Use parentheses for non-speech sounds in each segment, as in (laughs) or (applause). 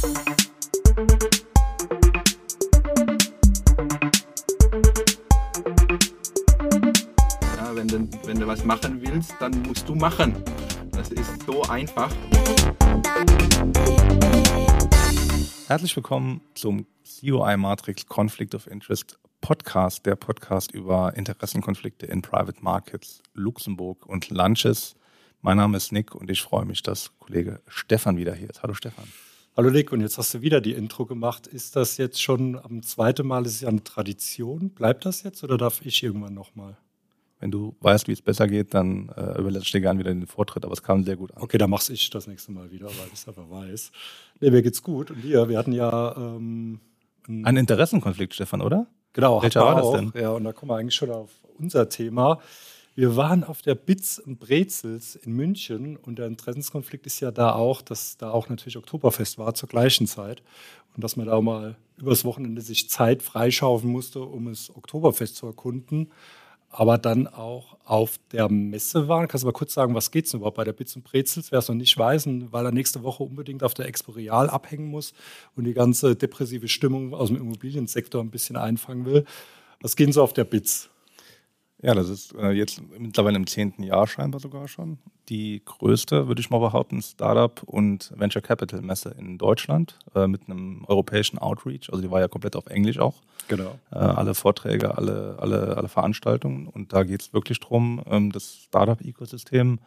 Ja, wenn, du, wenn du was machen willst, dann musst du machen. Das ist so einfach. Herzlich willkommen zum COI Matrix Conflict of Interest Podcast, der Podcast über Interessenkonflikte in Private Markets, Luxemburg und Lunches. Mein Name ist Nick und ich freue mich, dass Kollege Stefan wieder hier ist. Hallo Stefan. Hallo Nick, und jetzt hast du wieder die Intro gemacht. Ist das jetzt schon am zweiten Mal, ist es ja eine Tradition? Bleibt das jetzt oder darf ich irgendwann nochmal? Wenn du weißt, wie es besser geht, dann äh, überlässt dir gerne wieder den Vortritt, aber es kam sehr gut an. Okay, dann mach's ich das nächste Mal wieder, weil ich es aber weiß. Nee, mir geht's gut. Und dir, wir hatten ja ähm, Ein Interessenkonflikt, Stefan, oder? Genau, Welcher war wir das auch. denn? Ja, und da kommen wir eigentlich schon auf unser Thema. Wir waren auf der Bits und Brezels in München und der Interessenskonflikt ist ja da auch, dass da auch natürlich Oktoberfest war zur gleichen Zeit und dass man da mal übers Wochenende sich Zeit freischaufen musste, um das Oktoberfest zu erkunden, aber dann auch auf der Messe waren. Kannst du mal kurz sagen, was geht es überhaupt bei der Bits und Brezels? Wer es noch nicht weiß, weil er nächste Woche unbedingt auf der Expo Real abhängen muss und die ganze depressive Stimmung aus dem Immobiliensektor ein bisschen einfangen will. Was geht denn so auf der Bits? Ja, das ist äh, jetzt mittlerweile im zehnten Jahr scheinbar sogar schon. Die größte, würde ich mal behaupten, Startup- und Venture Capital Messe in Deutschland äh, mit einem europäischen Outreach. Also die war ja komplett auf Englisch auch. Genau. Äh, alle Vorträge, alle, alle, alle Veranstaltungen. Und da geht es wirklich darum, ähm, das Startup-Ökosystem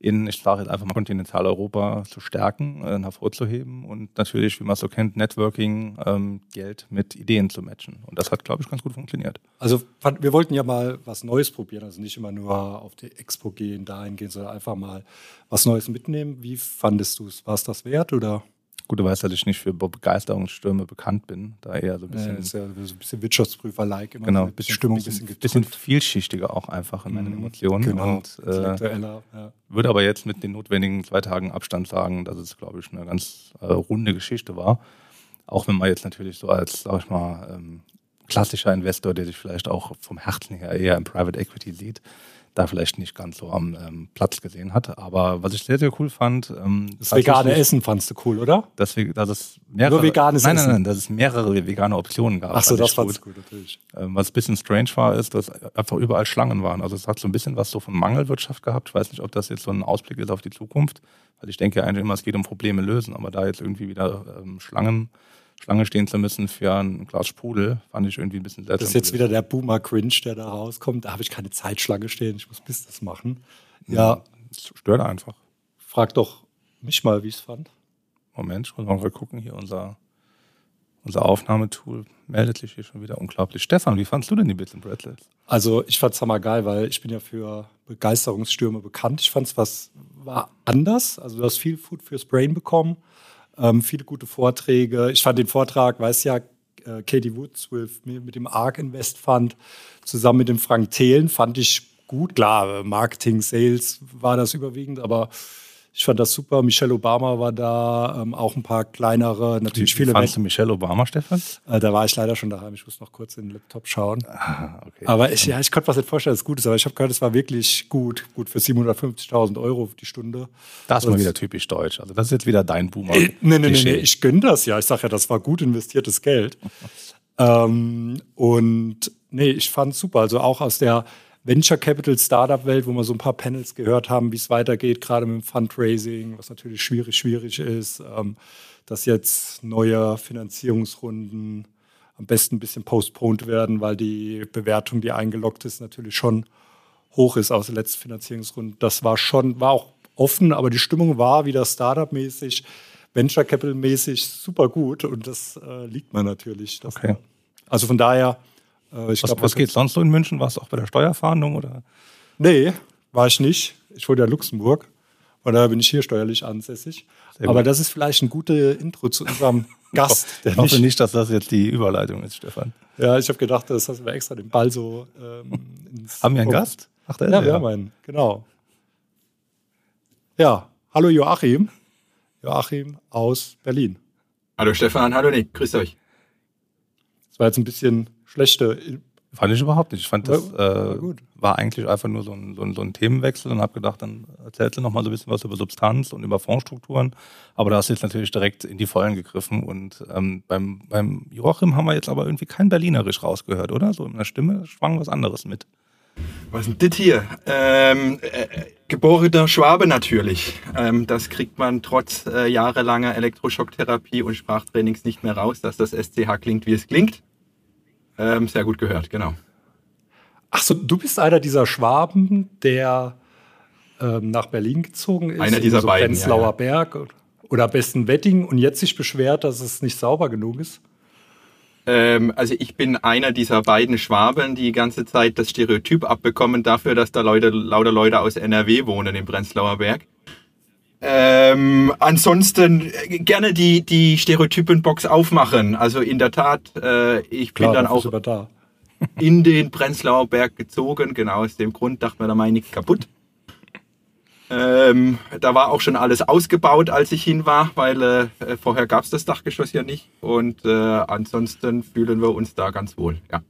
in, ich sage jetzt einfach mal, Kontinentaleuropa zu stärken, äh, hervorzuheben und natürlich, wie man es so kennt, Networking, ähm, Geld mit Ideen zu matchen. Und das hat, glaube ich, ganz gut funktioniert. Also wir wollten ja mal was Neues probieren, also nicht immer nur auf die Expo gehen, dahin gehen, sondern einfach mal was Neues mitnehmen. Wie fandest du es? War es das wert oder? Gut, du weißt, dass ich nicht für Begeisterungsstürme bekannt bin, da eher so ein bisschen, Äh, ist ja so ein bisschen Wirtschaftsprüfer-like, immer genau, so ein bisschen Stimmung, ein bisschen, bisschen, bisschen vielschichtiger auch einfach in meinen Mhm, Emotionen. Genau, Und äh. Ja. würde aber jetzt mit den notwendigen zwei Tagen Abstand sagen, dass es, glaube ich, eine ganz äh, runde Geschichte war. Auch wenn man jetzt natürlich so als, sag ich mal, ähm, klassischer Investor, der sich vielleicht auch vom Herzen her eher im Private Equity sieht, da vielleicht nicht ganz so am ähm, Platz gesehen hat. Aber was ich sehr, sehr cool fand, ähm, Das vegane Essen fandst du cool, oder? Dass, wir, dass es mehrere, Nur veganes nein, nein, Essen. nein, dass es mehrere vegane Optionen gab. Ach so, fand das ich fandst du gut, natürlich. ähm, Was ein bisschen strange war, ist, dass einfach überall Schlangen waren. Also es hat so ein bisschen was so von Mangelwirtschaft gehabt. Ich weiß nicht, ob das jetzt so ein Ausblick ist auf die Zukunft, weil ich denke eigentlich immer, es geht um Probleme lösen. Aber da jetzt irgendwie wieder ähm, Schlangen, Schlange stehen zu müssen für ein Glas Sprudel, fand ich irgendwie ein bisschen seltsam. Das ist jetzt wieder der Boomer-Cringe, der da rauskommt. Da habe ich keine Zeitschlange stehen, ich muss Business machen. Ja, Es stört einfach. frag doch mich mal, wie ich es fand. Moment, ich muss mal gucken. Hier unser, unser Aufnahmetool meldet sich hier schon wieder unglaublich. Stefan, wie fandst du denn die Bits and Pretzels? Also ich fand es hammergeil, weil ich bin ja für Begeisterungsstürme bekannt. Ich fand es was war anders. Also du hast viel Food fürs Brain bekommen, ähm, viele gute Vorträge. Ich fand den Vortrag, weiß ja, äh, Katie Woods mit dem ARK Invest Fund zusammen mit dem Frank Thelen fand ich gut. Klar, Marketing, Sales war das überwiegend, aber ich fand das super. Michelle Obama war da, ähm, auch ein paar kleinere, natürlich Wie viele. fandst du Michelle Obama, Stefan? Äh, da war ich leider schon daheim. Ich muss noch kurz in den Laptop schauen. Ah, okay. Aber ich, ja, ich konnte mir nicht vorstellen, dass es gut ist, aber ich habe gehört, es war wirklich gut. Gut für 750.000 Euro die Stunde. Das ist mal wieder typisch deutsch. Also das ist jetzt wieder dein Boomer. Äh, nee, nee, nee, nee, ich gönne das ja. Ich sage ja, das war gut investiertes Geld. (laughs) ähm, und nee, ich fand es super. Also auch aus der Venture Capital Startup Welt, wo wir so ein paar Panels gehört haben, wie es weitergeht, gerade mit dem Fundraising, was natürlich schwierig, schwierig ist, ähm, dass jetzt neue Finanzierungsrunden am besten ein bisschen postponed werden, weil die Bewertung, die eingeloggt ist, natürlich schon hoch ist aus der letzten Finanzierungsrunde. Das war schon, war auch offen, aber die Stimmung war wieder Startup-mäßig, Venture Capital-mäßig super gut und das äh, liegt mir natürlich. Okay. Also von daher, Was, glaube, was geht sonst so in München? Warst du auch bei der Steuerfahndung oder? Nee, war ich nicht. Ich wohne ja in Luxemburg. Von daher bin ich hier steuerlich ansässig. Sehr Aber gut. das ist vielleicht ein gutes Intro zu unserem (laughs) Gast. Der Ich hoffe nicht, nicht, dass das jetzt die Überleitung ist, Stefan. ja, ich habe gedacht, das hast du mir extra den Ball so. Ähm, (laughs) ins Haben wir einen Oh. Gast? Ach, der Ja, ist wir er. haben einen, genau. Ja, hallo Joachim. Joachim aus Berlin. Hallo Stefan, hallo Nick, grüß euch. Das war jetzt ein bisschen schlechte Fand ich überhaupt nicht. Ich fand, das äh, war eigentlich einfach nur so ein, so ein, so ein Themenwechsel und habe gedacht, dann erzählst du noch mal so ein bisschen was über Substanz und über Fondsstrukturen. Aber da hast du jetzt natürlich direkt in die Vollen gegriffen. Und ähm, beim, beim Joachim haben wir jetzt aber irgendwie kein Berlinerisch rausgehört, oder? So in der Stimme schwang was anderes mit. Was ist denn das hier? Ähm, äh, geborener Schwabe natürlich. Ähm, das kriegt man trotz äh, jahrelanger Elektroschocktherapie und Sprachtrainings nicht mehr raus, dass das SCH klingt, wie es klingt. Ähm, sehr gut gehört, genau. Achso, du bist einer dieser Schwaben, der ähm, nach Berlin gezogen ist. Einer dieser so beiden. Prenzlauer ja, ja. Berg oder am besten Wedding und jetzt sich beschwert, dass es nicht sauber genug ist. Ähm, also ich bin einer dieser beiden Schwaben, die die ganze Zeit das Stereotyp abbekommen dafür, dass da Leute, lauter Leute aus NRW wohnen im Prenzlauer Berg. Ähm, ansonsten äh, gerne die, die Stereotypenbox aufmachen. Also in der Tat, äh, ich Klar, bin dann auch da. in den Prenzlauer Berg gezogen. Genau aus dem Grund dachte mir, da meine ich kaputt. Ähm, da war auch schon alles ausgebaut, als ich hin war, weil äh, vorher gab es das Dachgeschoss ja nicht. Und äh, ansonsten fühlen wir uns da ganz wohl. Ja.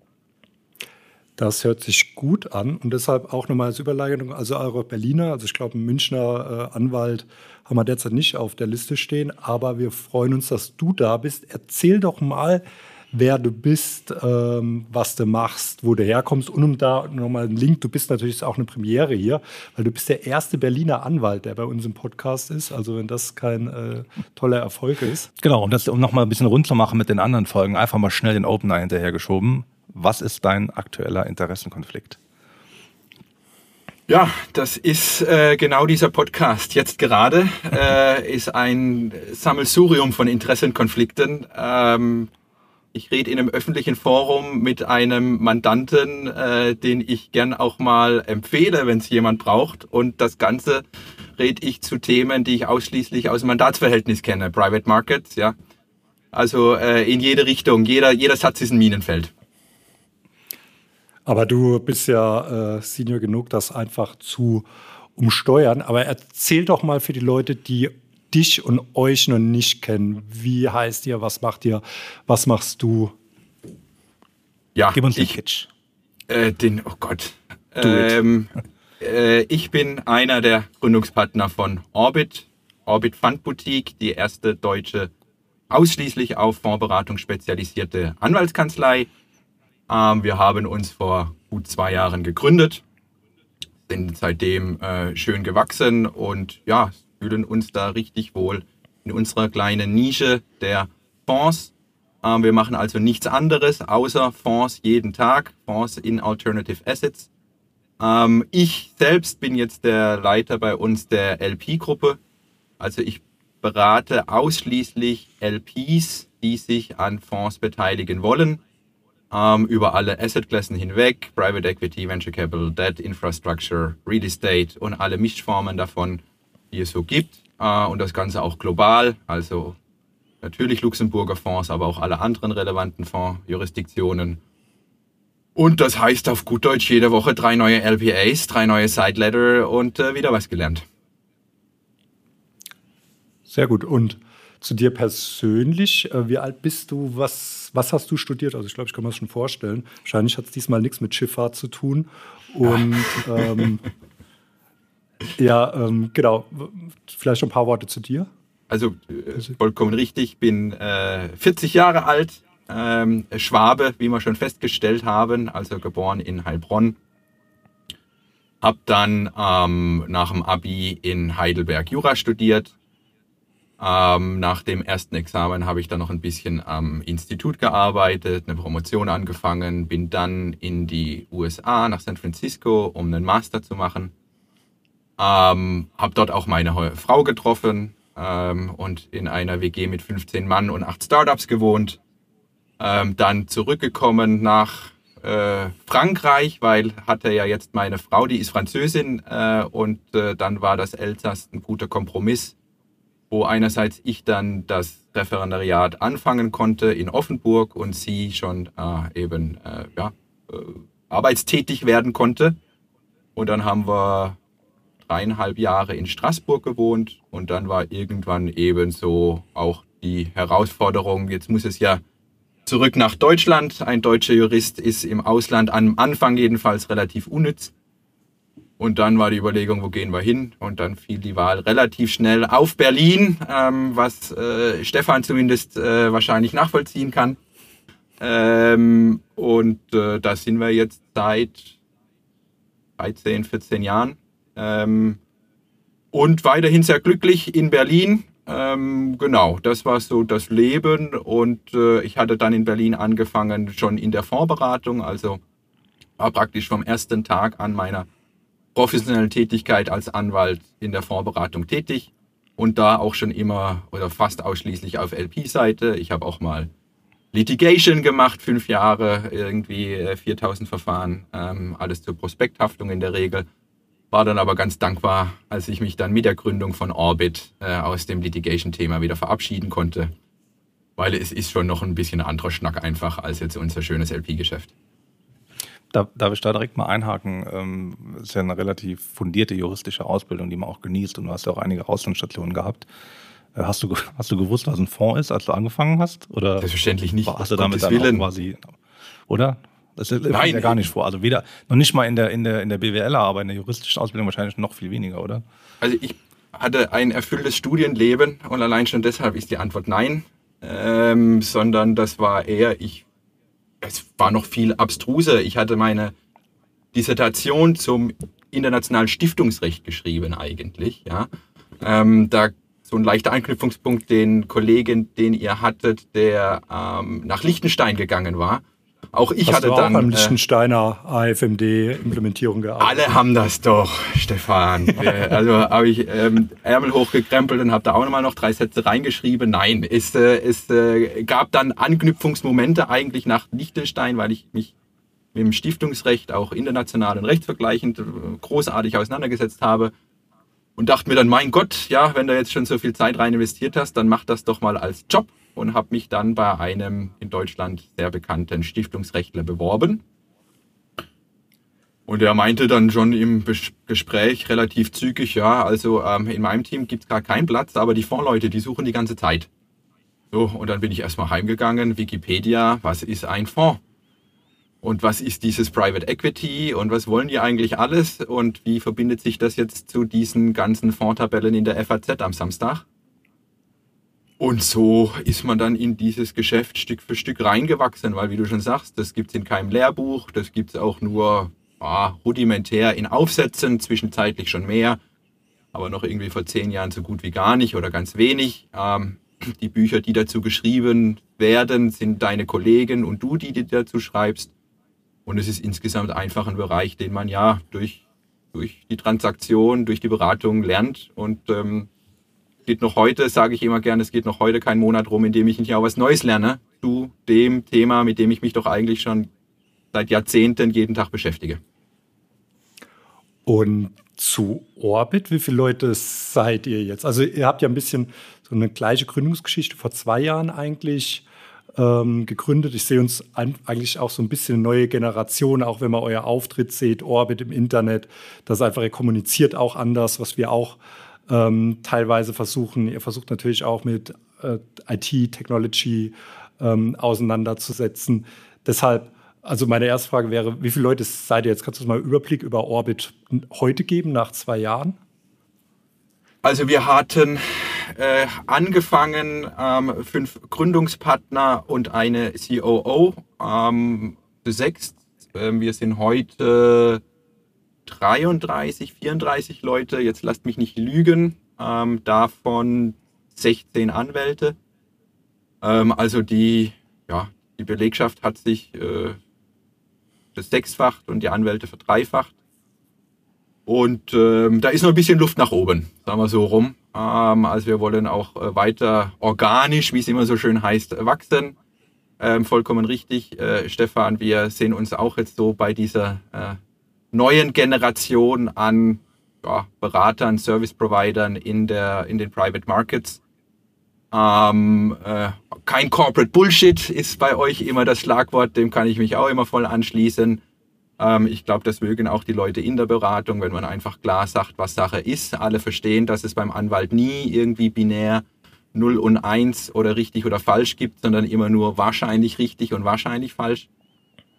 Das hört sich gut an und deshalb auch nochmal als Überleitung, also eure Berliner, also ich glaube, ein Münchner äh, Anwalt haben wir derzeit nicht auf der Liste stehen, aber wir freuen uns, dass du da bist. Erzähl doch mal, wer du bist, ähm, was du machst, wo du herkommst und um da nochmal einen Link, du bist natürlich auch eine Premiere hier, weil du bist der erste Berliner Anwalt, der bei uns im Podcast ist, also wenn das kein äh, toller Erfolg ist. Genau, um das um nochmal ein bisschen rund zu machen mit den anderen Folgen, einfach mal schnell den Opener hinterhergeschoben. Was ist dein aktueller Interessenkonflikt? Ja, das ist äh, genau dieser Podcast. Jetzt gerade äh, (laughs) ist ein Sammelsurium von Interessenkonflikten. Ähm, ich rede in einem öffentlichen Forum mit einem Mandanten, äh, den ich gern auch mal empfehle, wenn es jemand braucht. Und das Ganze rede ich zu Themen, die ich ausschließlich aus dem Mandatsverhältnis kenne. Private Markets, ja. Also äh, in jede Richtung. Jeder, jeder Satz ist ein Minenfeld. Aber du bist ja äh, Senior genug, das einfach zu umsteuern. Aber erzähl doch mal für die Leute, die dich und euch noch nicht kennen. Wie heißt ihr? Was macht ihr? Was machst du? Ja, Gib uns den ich, Kitsch. äh, den, oh Gott. Ähm, äh, ich bin einer der Gründungspartner von Orbit, Orbit Fund Boutique, die erste deutsche ausschließlich auf Fondsberatung spezialisierte Anwaltskanzlei. Ähm, wir haben uns vor gut zwei Jahren gegründet, sind seitdem äh, schön gewachsen und ja, fühlen uns da richtig wohl in unserer kleinen Nische der Fonds. Ähm, wir machen also nichts anderes außer Fonds jeden Tag, Fonds in Alternative Assets. Ähm, ich selbst bin jetzt der Leiter bei uns der LP-Gruppe. Also ich berate ausschließlich LPs, die sich an Fonds beteiligen wollen, ähm, über alle Assetklassen hinweg, Private Equity, Venture Capital, Debt, Infrastructure, Real Estate und alle Mischformen davon, die es so gibt. Äh, und das Ganze auch global, also natürlich Luxemburger Fonds, aber auch alle anderen relevanten Fondsjurisdiktionen. Und das heißt auf gut Deutsch jede Woche drei neue LPAs, drei neue Side Letter und äh, wieder was gelernt. Sehr gut. Und zu dir persönlich, äh, wie alt bist du? Was, was hast du studiert? Also ich glaube, ich kann mir das schon vorstellen. Wahrscheinlich hat es diesmal nichts mit Schifffahrt zu tun. Und (laughs) ähm, ja, ähm, genau. Vielleicht ein paar Worte zu dir. Also äh, vollkommen richtig, bin äh, 40 Jahre alt, ähm, Schwabe, wie wir schon festgestellt haben, also geboren in Heilbronn. Hab dann ähm, nach dem Abi in Heidelberg Jura studiert. Ähm, nach dem ersten Examen habe ich dann noch ein bisschen am Institut gearbeitet, eine Promotion angefangen, bin dann in die USA nach San Francisco, um einen Master zu machen. Ähm, habe dort auch meine Frau getroffen ähm, und in einer WG mit 15 Mann und 8 Startups gewohnt. Ähm, dann zurückgekommen nach äh, Frankreich, weil hatte ja jetzt meine Frau, die ist Französin äh, und äh, dann war das Elsass ein guter Kompromiss, wo einerseits ich dann das Referendariat anfangen konnte in Offenburg und sie schon äh, eben äh, ja, äh, arbeitstätig werden konnte. Und dann haben wir dreieinhalb Jahre in Straßburg gewohnt und dann war irgendwann eben so auch die Herausforderung, jetzt muss es ja zurück nach Deutschland. Ein deutscher Jurist ist im Ausland am Anfang jedenfalls relativ unnütz. Und dann war die Überlegung, wo gehen wir hin? Und dann fiel die Wahl relativ schnell auf Berlin, ähm, was äh, Stefan zumindest äh, wahrscheinlich nachvollziehen kann. Ähm, und äh, da sind wir jetzt seit 13, 14 Jahren. Ähm, und weiterhin sehr glücklich in Berlin. Ähm, genau, das war so das Leben. Und äh, ich hatte dann in Berlin angefangen, schon in der Vorberatung, also war praktisch vom ersten Tag an meiner professionellen Tätigkeit als Anwalt in der Vorberatung tätig und da auch schon immer oder fast ausschließlich auf LP-Seite. Ich habe auch mal Litigation gemacht, fünf Jahre, irgendwie 4000 äh, Verfahren, ähm, alles zur Prospekthaftung in der Regel. War dann aber ganz dankbar, als ich mich dann mit der Gründung von Orbit äh, aus dem Litigation-Thema wieder verabschieden konnte, weil es ist schon noch ein bisschen anderer Schnack einfach als jetzt unser schönes LP-Geschäft. Da, darf ich da direkt mal einhaken? Ähm, ist ja eine relativ fundierte juristische Ausbildung, die man auch genießt und du hast ja auch einige Auslandsstationen gehabt. Äh, hast du, (laughs) hast du gewusst, was ein Fonds ist, als du angefangen hast? Oder Selbstverständlich nicht. Hast du damit dann Willen. quasi, oder? Das ist Nein, ja gar nicht vor. Also weder, noch nicht mal in der, in der, in der BWL, aber in der juristischen Ausbildung wahrscheinlich noch viel weniger, oder? Also ich hatte ein erfülltes Studienleben und allein schon deshalb ist die Antwort nein. Ähm, sondern das war eher, ich, es war noch viel abstruser. Ich hatte meine Dissertation zum internationalen Stiftungsrecht geschrieben eigentlich, ja. Ähm, da so ein leichter Anknüpfungspunkt den Kollegen, den ihr hattet, der ähm, nach Liechtenstein gegangen war. Auch ich Hast hatte du auch dann. Am äh, Liechtensteiner AFMD-Implementierung gearbeitet. Alle haben das doch, Stefan. (laughs) also habe ich ähm, Ärmel hochgekrempelt und habe da auch nochmal noch drei Sätze reingeschrieben. Nein, es, äh, es äh, gab dann Anknüpfungsmomente eigentlich nach Liechtenstein, weil ich mich mit dem Stiftungsrecht auch international und rechtsvergleichend äh, großartig auseinandergesetzt habe und dachte mir dann, mein Gott, ja, wenn du jetzt schon so viel Zeit rein investiert hast, dann mach das doch mal als Job und habe mich dann bei einem in Deutschland sehr bekannten Stiftungsrechtler beworben. Und er meinte dann schon im Gespräch relativ zügig, ja, also ähm, in meinem Team gibt es gar keinen Platz, aber die Fondsleute, die suchen die ganze Zeit. So, und dann bin ich erstmal heimgegangen, Wikipedia, was ist ein Fonds? und was ist dieses Private Equity und was wollen die eigentlich alles und wie verbindet sich das jetzt zu diesen ganzen Fondtabellen in der FAZ am Samstag? Und so ist man dann in dieses Geschäft Stück für Stück reingewachsen, weil wie du schon sagst, das gibt es in keinem Lehrbuch, das gibt es auch nur ah, rudimentär in Aufsätzen, zwischenzeitlich schon mehr, aber noch irgendwie vor zehn Jahren so gut wie gar nicht oder ganz wenig. Ähm, die Bücher, die dazu geschrieben werden, sind deine Kollegen und du, die, die dazu schreibst. Und es ist insgesamt einfach ein Bereich, den man ja durch, durch die Transaktion, durch die Beratung lernt. Und ähm, geht noch heute, sage ich immer gerne, es geht noch heute kein Monat rum, in dem ich nicht auch was Neues lerne zu dem Thema, mit dem ich mich doch eigentlich schon seit Jahrzehnten jeden Tag beschäftige. Und zu Orbit, wie viele Leute seid ihr jetzt? Also ihr habt ja ein bisschen so eine gleiche Gründungsgeschichte vor zwei Jahren eigentlich ähm, gegründet. Ich sehe uns eigentlich auch so ein bisschen eine neue Generation, auch wenn man euer Auftritt seht, Orbit im Internet. Das einfach, ihr kommuniziert auch anders, was wir auch ähm, teilweise versuchen. Ihr versucht natürlich auch mit äh, IT, Technology ähm, auseinanderzusetzen. Deshalb, also meine erste Frage wäre, wie viele Leute seid ihr jetzt? Kannst du mal einen Überblick über Orbit heute geben, nach zwei Jahren? Also wir hatten äh, angefangen, ähm, fünf Gründungspartner und eine COO, ähm, sechs. Äh, wir sind heute 33, 34 Leute, jetzt lasst mich nicht lügen, ähm, davon 16 Anwälte. Ähm, also die, ja, die Belegschaft hat sich äh, und die Anwälte verdreifacht. Und ähm, da ist noch ein bisschen Luft nach oben, sagen wir so rum. Ähm, also wir wollen auch äh, weiter organisch, wie es immer so schön heißt, wachsen. Ähm, vollkommen richtig, äh, Stefan. Wir sehen uns auch jetzt so bei dieser äh, neuen Generation an ja, Beratern, Service Providern in, der, in den Private Markets. Ähm, äh, kein Corporate Bullshit ist bei euch immer das Schlagwort, dem kann ich mich auch immer voll anschließen. Ähm, ich glaube, das mögen auch die Leute in der Beratung, wenn man einfach klar sagt, was Sache ist. Alle verstehen, dass es beim Anwalt nie irgendwie binär 0 und 1 oder richtig oder falsch gibt, sondern immer nur wahrscheinlich richtig und wahrscheinlich falsch.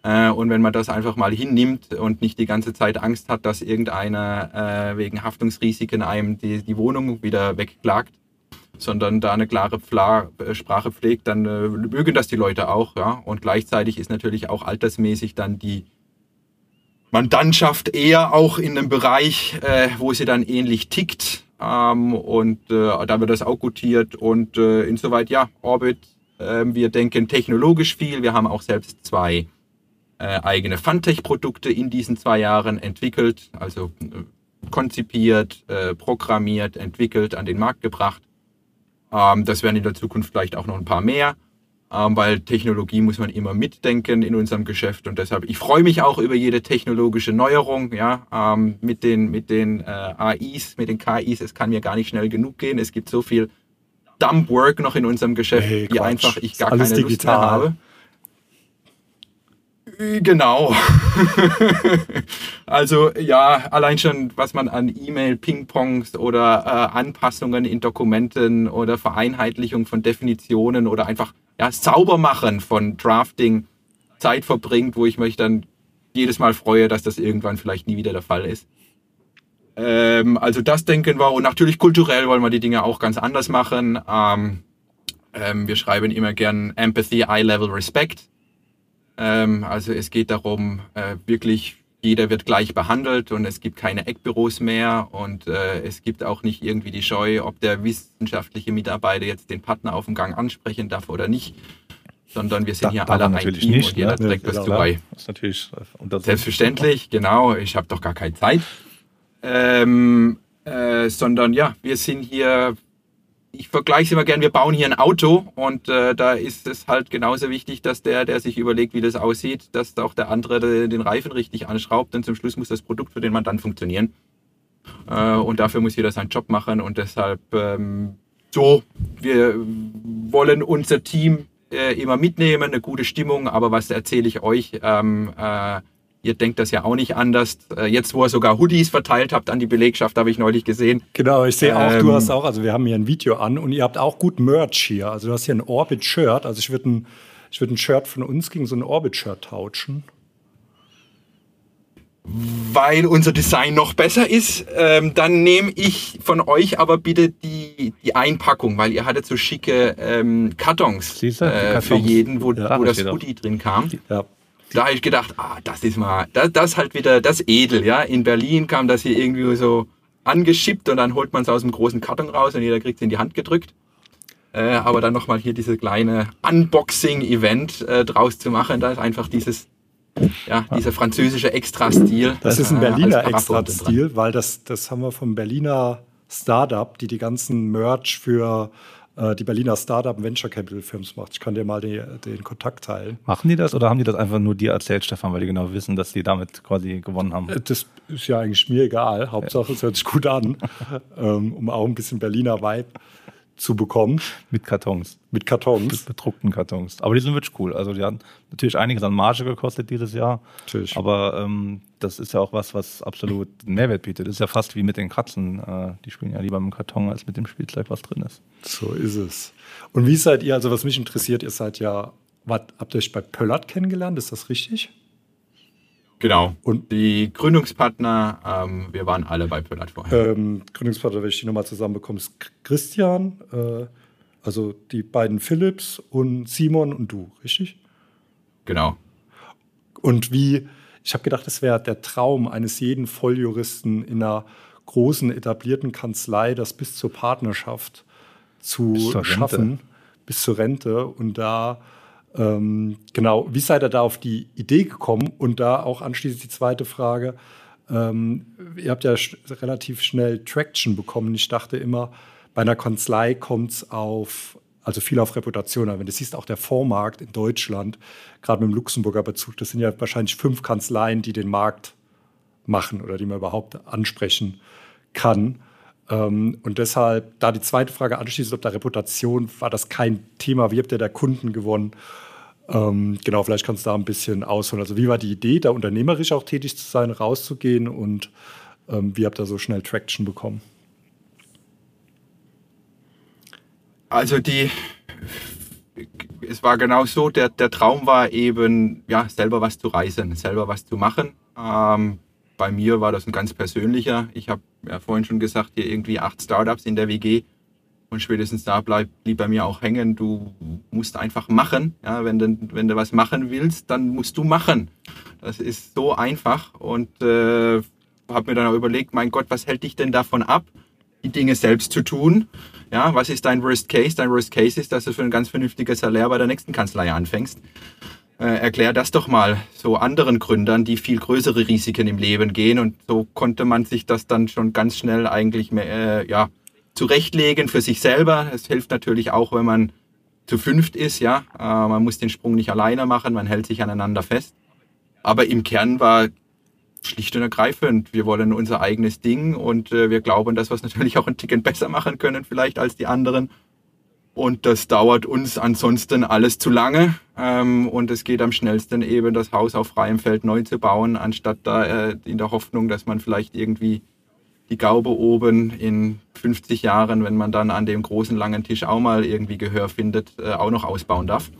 Äh, und wenn man das einfach mal hinnimmt und nicht die ganze Zeit Angst hat, dass irgendeiner äh, wegen Haftungsrisiken einem die, die Wohnung wieder wegklagt, sondern da eine klare Pfla äh, Sprache pflegt, dann mögen das die Leute auch. Ja? Und gleichzeitig ist natürlich auch altersmäßig dann die Mandantschaft eher auch in einem Bereich, wo sie dann ähnlich tickt. Ähm, und da wird das auch gutiert. Und insoweit, ja, Orbit, äh, wir denken technologisch viel. Wir haben auch selbst zwei eigene Fantech-Produkte in diesen zwei Jahren entwickelt, also äh, konzipiert, äh, programmiert, entwickelt, an den Markt gebracht. Ähm, das werden in der Zukunft vielleicht auch noch ein paar mehr, ähm, weil Technologie muss man immer mitdenken in unserem Geschäft und deshalb, ich freue mich auch über jede technologische Neuerung, ja, ähm, mit den, mit den äh, AIs, mit den KIs, es kann mir gar nicht schnell genug gehen, es gibt so viel Dump Work noch in unserem Geschäft, hey, wie einfach ich gar keine digital. Lust mehr habe. Genau. (laughs) also ja, allein schon, was man an E-Mail-Ping-Pongs oder äh, Anpassungen in Dokumenten oder Vereinheitlichung von Definitionen oder einfach ja, Saubermachen von Drafting Zeit verbringt, wo ich mich dann jedes Mal freue, dass das irgendwann vielleicht nie wieder der Fall ist. Ähm, also das denken wir und natürlich kulturell wollen wir die Dinge auch ganz anders machen. Ähm, ähm, wir schreiben immer gern Empathy, Eye-Level, Respect ähm, also es geht darum, äh, wirklich jeder wird gleich behandelt und es gibt keine Eckbüros mehr und äh, es gibt auch nicht irgendwie die Scheu, ob der wissenschaftliche Mitarbeiter jetzt den Partner auf dem Gang ansprechen darf oder nicht, sondern wir sind da, hier alle ein Team nicht, und jeder ne? trägt ja, was dabei. Natürlich äh, Selbstverständlich, genau. Ich habe doch gar keine Zeit. Ähm, äh, sondern ja, wir sind hier ich vergleiche es immer gern, wir bauen hier ein Auto und äh, da ist es halt genauso wichtig, dass der, der sich überlegt, wie das aussieht, dass auch der andere den Reifen richtig anschraubt und zum Schluss muss das Produkt für den Mann dann funktionieren. Äh, und dafür muss jeder seinen Job machen und deshalb ähm, so, wir wollen unser Team äh, immer mitnehmen, eine gute Stimmung, aber was erzähle ich euch? Ähm, äh, Ihr denkt das ja auch nicht anders. Äh, jetzt, wo ihr sogar Hoodies verteilt habt an die Belegschaft, habe ich neulich gesehen. Genau, ich sehe auch, ähm, du hast auch, also wir haben hier ein Video an und ihr habt auch gut Merch hier. Also du hast hier ein Orbit-Shirt. Also ich würde ein, würd ein Shirt von uns gegen so ein Orbit-Shirt tauschen. Weil unser Design noch besser ist, ähm, dann nehme ich von euch aber bitte die, die Einpackung, weil ihr hattet so schicke ähm, Kartons, äh, Kartons, für jeden, wo, ja, wo das Hoodie drin kam. Ja da habe ich gedacht, ah, das ist mal, das, das halt wieder das Edel, ja. In Berlin kam das hier irgendwie so angeschippt und dann holt man es aus dem großen Karton raus und jeder kriegt es in die Hand gedrückt. Äh, aber dann nochmal hier dieses kleine Unboxing-Event äh, draus zu machen, da ist einfach dieses, ja, dieser französische Extra-Stil. Das ist ein äh, Berliner äh, Extra-Stil, weil das, das haben wir vom Berliner Startup, die die ganzen Merch für äh, die Berliner Startup Venture Capital Firms macht. Ich kann dir mal die, den Kontakt teilen. Machen die das oder haben die das einfach nur dir erzählt, Stefan, weil die genau wissen, dass die damit quasi gewonnen haben? Äh, das ist ja eigentlich mir egal. Hauptsache, es hört sich gut an, (laughs) ähm, um auch ein bisschen Berliner Vibe zu bekommen. Mit Kartons. Mit Kartons. Mit bedruckten Kartons. Aber die sind wirklich cool. Also die haben natürlich einiges an Marge gekostet dieses Jahr. Natürlich. Aber ähm, das ist ja auch was, was absolut einen Mehrwert bietet. Das ist ja fast wie mit den Katzen. Äh, die spielen ja lieber mit dem Karton als mit dem Spielzeug, was drin ist. So ist es. Und wie seid ihr, also was mich interessiert, ihr seid ja, was, habt ihr euch bei Pöllert kennengelernt? Ist das richtig? Genau. Und die Gründungspartner, ähm, wir waren alle bei Pöllert vorher. Ähm, Gründungspartner, wenn ich die nochmal zusammenbekomme, ist Christian, äh, also die beiden Philips und Simon und du, richtig? Genau. Und wie, ich habe gedacht, es wäre der Traum eines jeden Volljuristen in einer großen etablierten Kanzlei, das bis zur Partnerschaft zu bis schaffen, bis zur Rente und da ähm, genau, wie seid ihr da auf die Idee gekommen? Und da auch anschließend die zweite Frage. Ähm, ihr habt ja sch relativ schnell Traction bekommen. Ich dachte immer, bei einer Kanzlei kommt es auf, also viel auf Reputation an. Wenn du siehst, auch der Fondsmarkt in Deutschland, gerade mit dem Luxemburger Bezug, das sind ja wahrscheinlich fünf Kanzleien, die den Markt machen oder die man überhaupt ansprechen kann. Ähm, und deshalb, da die zweite Frage anschließend, ob der Reputation, war das kein Thema. Wie habt ihr da Kunden gewonnen? Ähm, genau, vielleicht kannst du da ein bisschen ausholen. Also wie war die Idee, da unternehmerisch auch tätig zu sein, rauszugehen und ähm, wie habt ihr so schnell Traction bekommen? Also die, es war genau so, der, der Traum war eben, ja, selber was zu reisen, selber was zu machen. Ähm, bei mir war das ein ganz persönlicher. Ich habe ja vorhin schon gesagt, hier irgendwie acht Startups in der WG und spätestens da blieb bei mir auch hängen. Du musst einfach machen. Ja, wenn, du, wenn du was machen willst, dann musst du machen. Das ist so einfach und äh, habe mir dann auch überlegt, mein Gott, was hält dich denn davon ab, die Dinge selbst zu tun? Ja, was ist dein Worst Case? Dein Worst Case ist, dass du für ein ganz vernünftiges Salär bei der nächsten Kanzlei anfängst. Äh, erklär das doch mal so anderen Gründern, die viel größere Risiken im Leben gehen. Und so konnte man sich das dann schon ganz schnell eigentlich mehr, äh, ja, zurechtlegen für sich selber. Es hilft natürlich auch, wenn man zu fünft ist, ja. Äh, man muss den Sprung nicht alleine machen, man hält sich aneinander fest. Aber im Kern war schlicht und ergreifend. Wir wollen unser eigenes Ding und äh, wir glauben, dass wir es natürlich auch ein Ticken besser machen können, vielleicht als die anderen. Und das dauert uns ansonsten alles zu lange. Ähm, und es geht am schnellsten eben, das Haus auf freiem Feld neu zu bauen, anstatt da äh, in der Hoffnung, dass man vielleicht irgendwie die Gaube oben in 50 Jahren, wenn man dann an dem großen langen Tisch auch mal irgendwie Gehör findet, äh, auch noch ausbauen darf.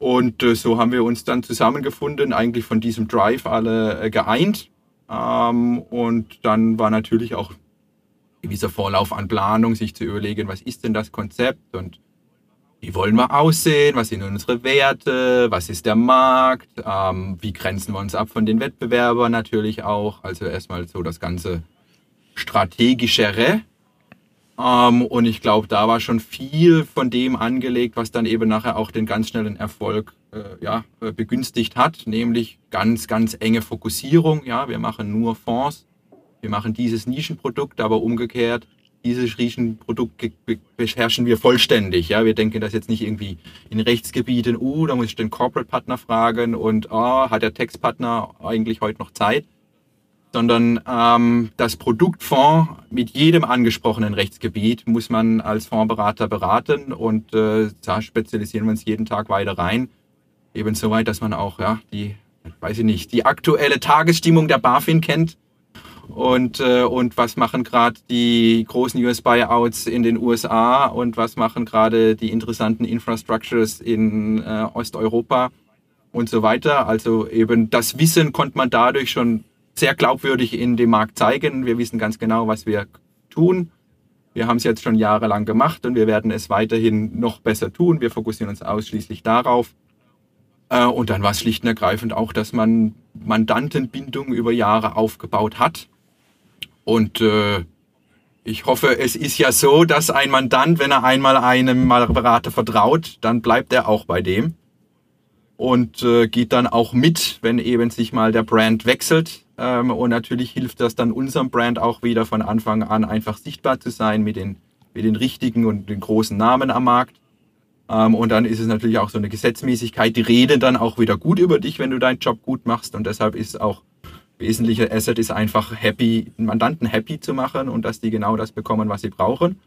Und äh, so haben wir uns dann zusammengefunden, eigentlich von diesem Drive alle geeint. Ähm, und dann war natürlich auch gewisser Vorlauf an Planung, sich zu überlegen, was ist denn das Konzept und wie wollen wir aussehen, was sind unsere Werte, was ist der Markt, ähm, wie grenzen wir uns ab von den Wettbewerbern natürlich auch. Also erstmal so das ganze strategischere. Ähm, und ich glaube, da war schon viel von dem angelegt, was dann eben nachher auch den ganz schnellen Erfolg äh, ja, begünstigt hat, nämlich ganz, ganz enge Fokussierung. Ja, wir machen nur Fonds, wir machen dieses Nischenprodukt, aber umgekehrt, dieses Nischenprodukt beherrschen wir vollständig. Ja, wir denken das jetzt nicht irgendwie in Rechtsgebieten, uh, da muss ich den Corporate-Partner fragen und oh, hat der Textpartner eigentlich heute noch Zeit? sondern ähm, das Produktfonds mit jedem angesprochenen Rechtsgebiet muss man als Fondsberater beraten und äh, da spezialisieren wir uns jeden Tag weiter rein. Eben so weit, dass man auch ja, die, weiß ich nicht, die aktuelle Tagesstimmung der BaFin kennt und, äh, und was machen gerade die großen US-Buyouts in den USA und was machen gerade die interessanten Infrastructures in äh, Osteuropa und so weiter. Also eben das Wissen konnte man dadurch schon sehr glaubwürdig in dem Markt zeigen. Wir wissen ganz genau, was wir tun. Wir haben es jetzt schon jahrelang gemacht und wir werden es weiterhin noch besser tun. Wir fokussieren uns ausschließlich darauf. Äh, und dann war es schlicht und ergreifend auch, dass man Mandantenbindung über Jahre aufgebaut hat. Und äh, ich hoffe, es ist ja so, dass ein Mandant, wenn er einmal einem Berater vertraut, dann bleibt er auch bei dem und äh, geht dann auch mit, wenn eben sich mal der Brand wechselt. Ähm, und natürlich hilft das dann unserem Brand auch wieder von Anfang an einfach sichtbar zu sein mit den, mit den richtigen und den großen Namen am Markt. Ähm, und dann ist es natürlich auch so eine Gesetzmäßigkeit, die reden dann auch wieder gut über dich, wenn du deinen Job gut machst. Und deshalb ist auch wesentlicher Asset ist einfach happy, Mandanten happy zu machen und dass die genau das bekommen, was sie brauchen.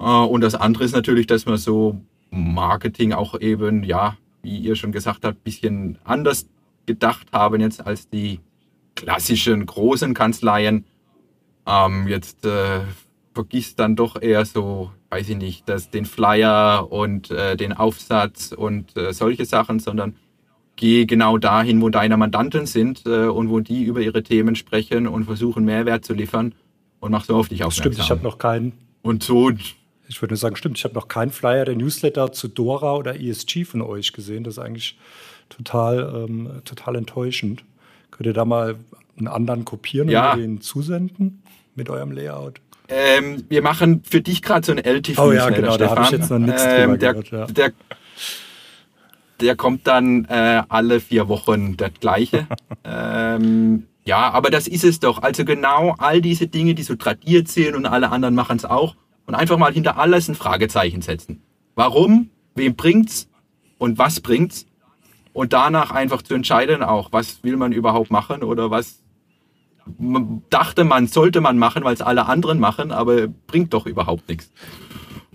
Äh, und das andere ist natürlich, dass man so Marketing auch eben, ja, wie ihr schon gesagt habt, bisschen anders gedacht haben jetzt als die klassischen großen Kanzleien. Ähm, jetzt äh, vergisst dann doch eher so, weiß ich nicht, dass den Flyer und äh, den Aufsatz und äh, solche Sachen, sondern geh genau dahin, wo deine Mandanten sind äh, und wo die über ihre Themen sprechen und versuchen Mehrwert zu liefern und mach so auf dich aufmerksam. Stimmt, ich habe noch keinen. Und so ich würde nur sagen, stimmt, ich habe noch keinen Flyer der Newsletter zu Dora oder ESG von euch gesehen. Das ist eigentlich total, ähm, total enttäuschend. Könnt ihr da mal einen anderen kopieren ja. und den zusenden mit eurem Layout? Ähm, wir machen für dich gerade so ein LTV. Oh ja, genau, da habe ich jetzt noch nichts ähm, drüber der, gehört. Ja. Der, der kommt dann äh, alle vier Wochen der gleiche. (laughs) ähm, ja, aber das ist es doch. Also genau all diese Dinge, die so tradiert sind und alle anderen machen es auch und einfach mal hinter alles ein Fragezeichen setzen. Warum? Wem bringt's? Und was bringt's? Und danach einfach zu entscheiden auch, was will man überhaupt machen oder was dachte man, sollte man machen, weil es alle anderen machen, aber bringt doch überhaupt nichts.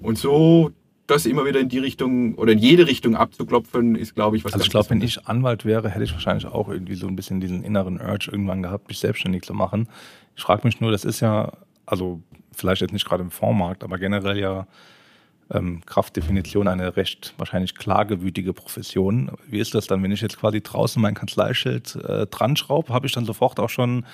Und so das immer wieder in die Richtung oder in jede Richtung abzuklopfen, ist, glaube ich, was. Also ich glaube, wenn ich Anwalt wäre, hätte ich wahrscheinlich auch irgendwie so ein bisschen diesen inneren Urge irgendwann gehabt, mich selbstständig zu machen. Ich frage mich nur, das ist ja, also vielleicht jetzt nicht gerade im Fondsmarkt, aber generell ja ähm, Kraftdefinition eine recht wahrscheinlich klagewütige Profession. Wie ist das dann, wenn ich jetzt quasi draußen mein Kanzleischild äh, dran schraube? Habe ich dann sofort auch schon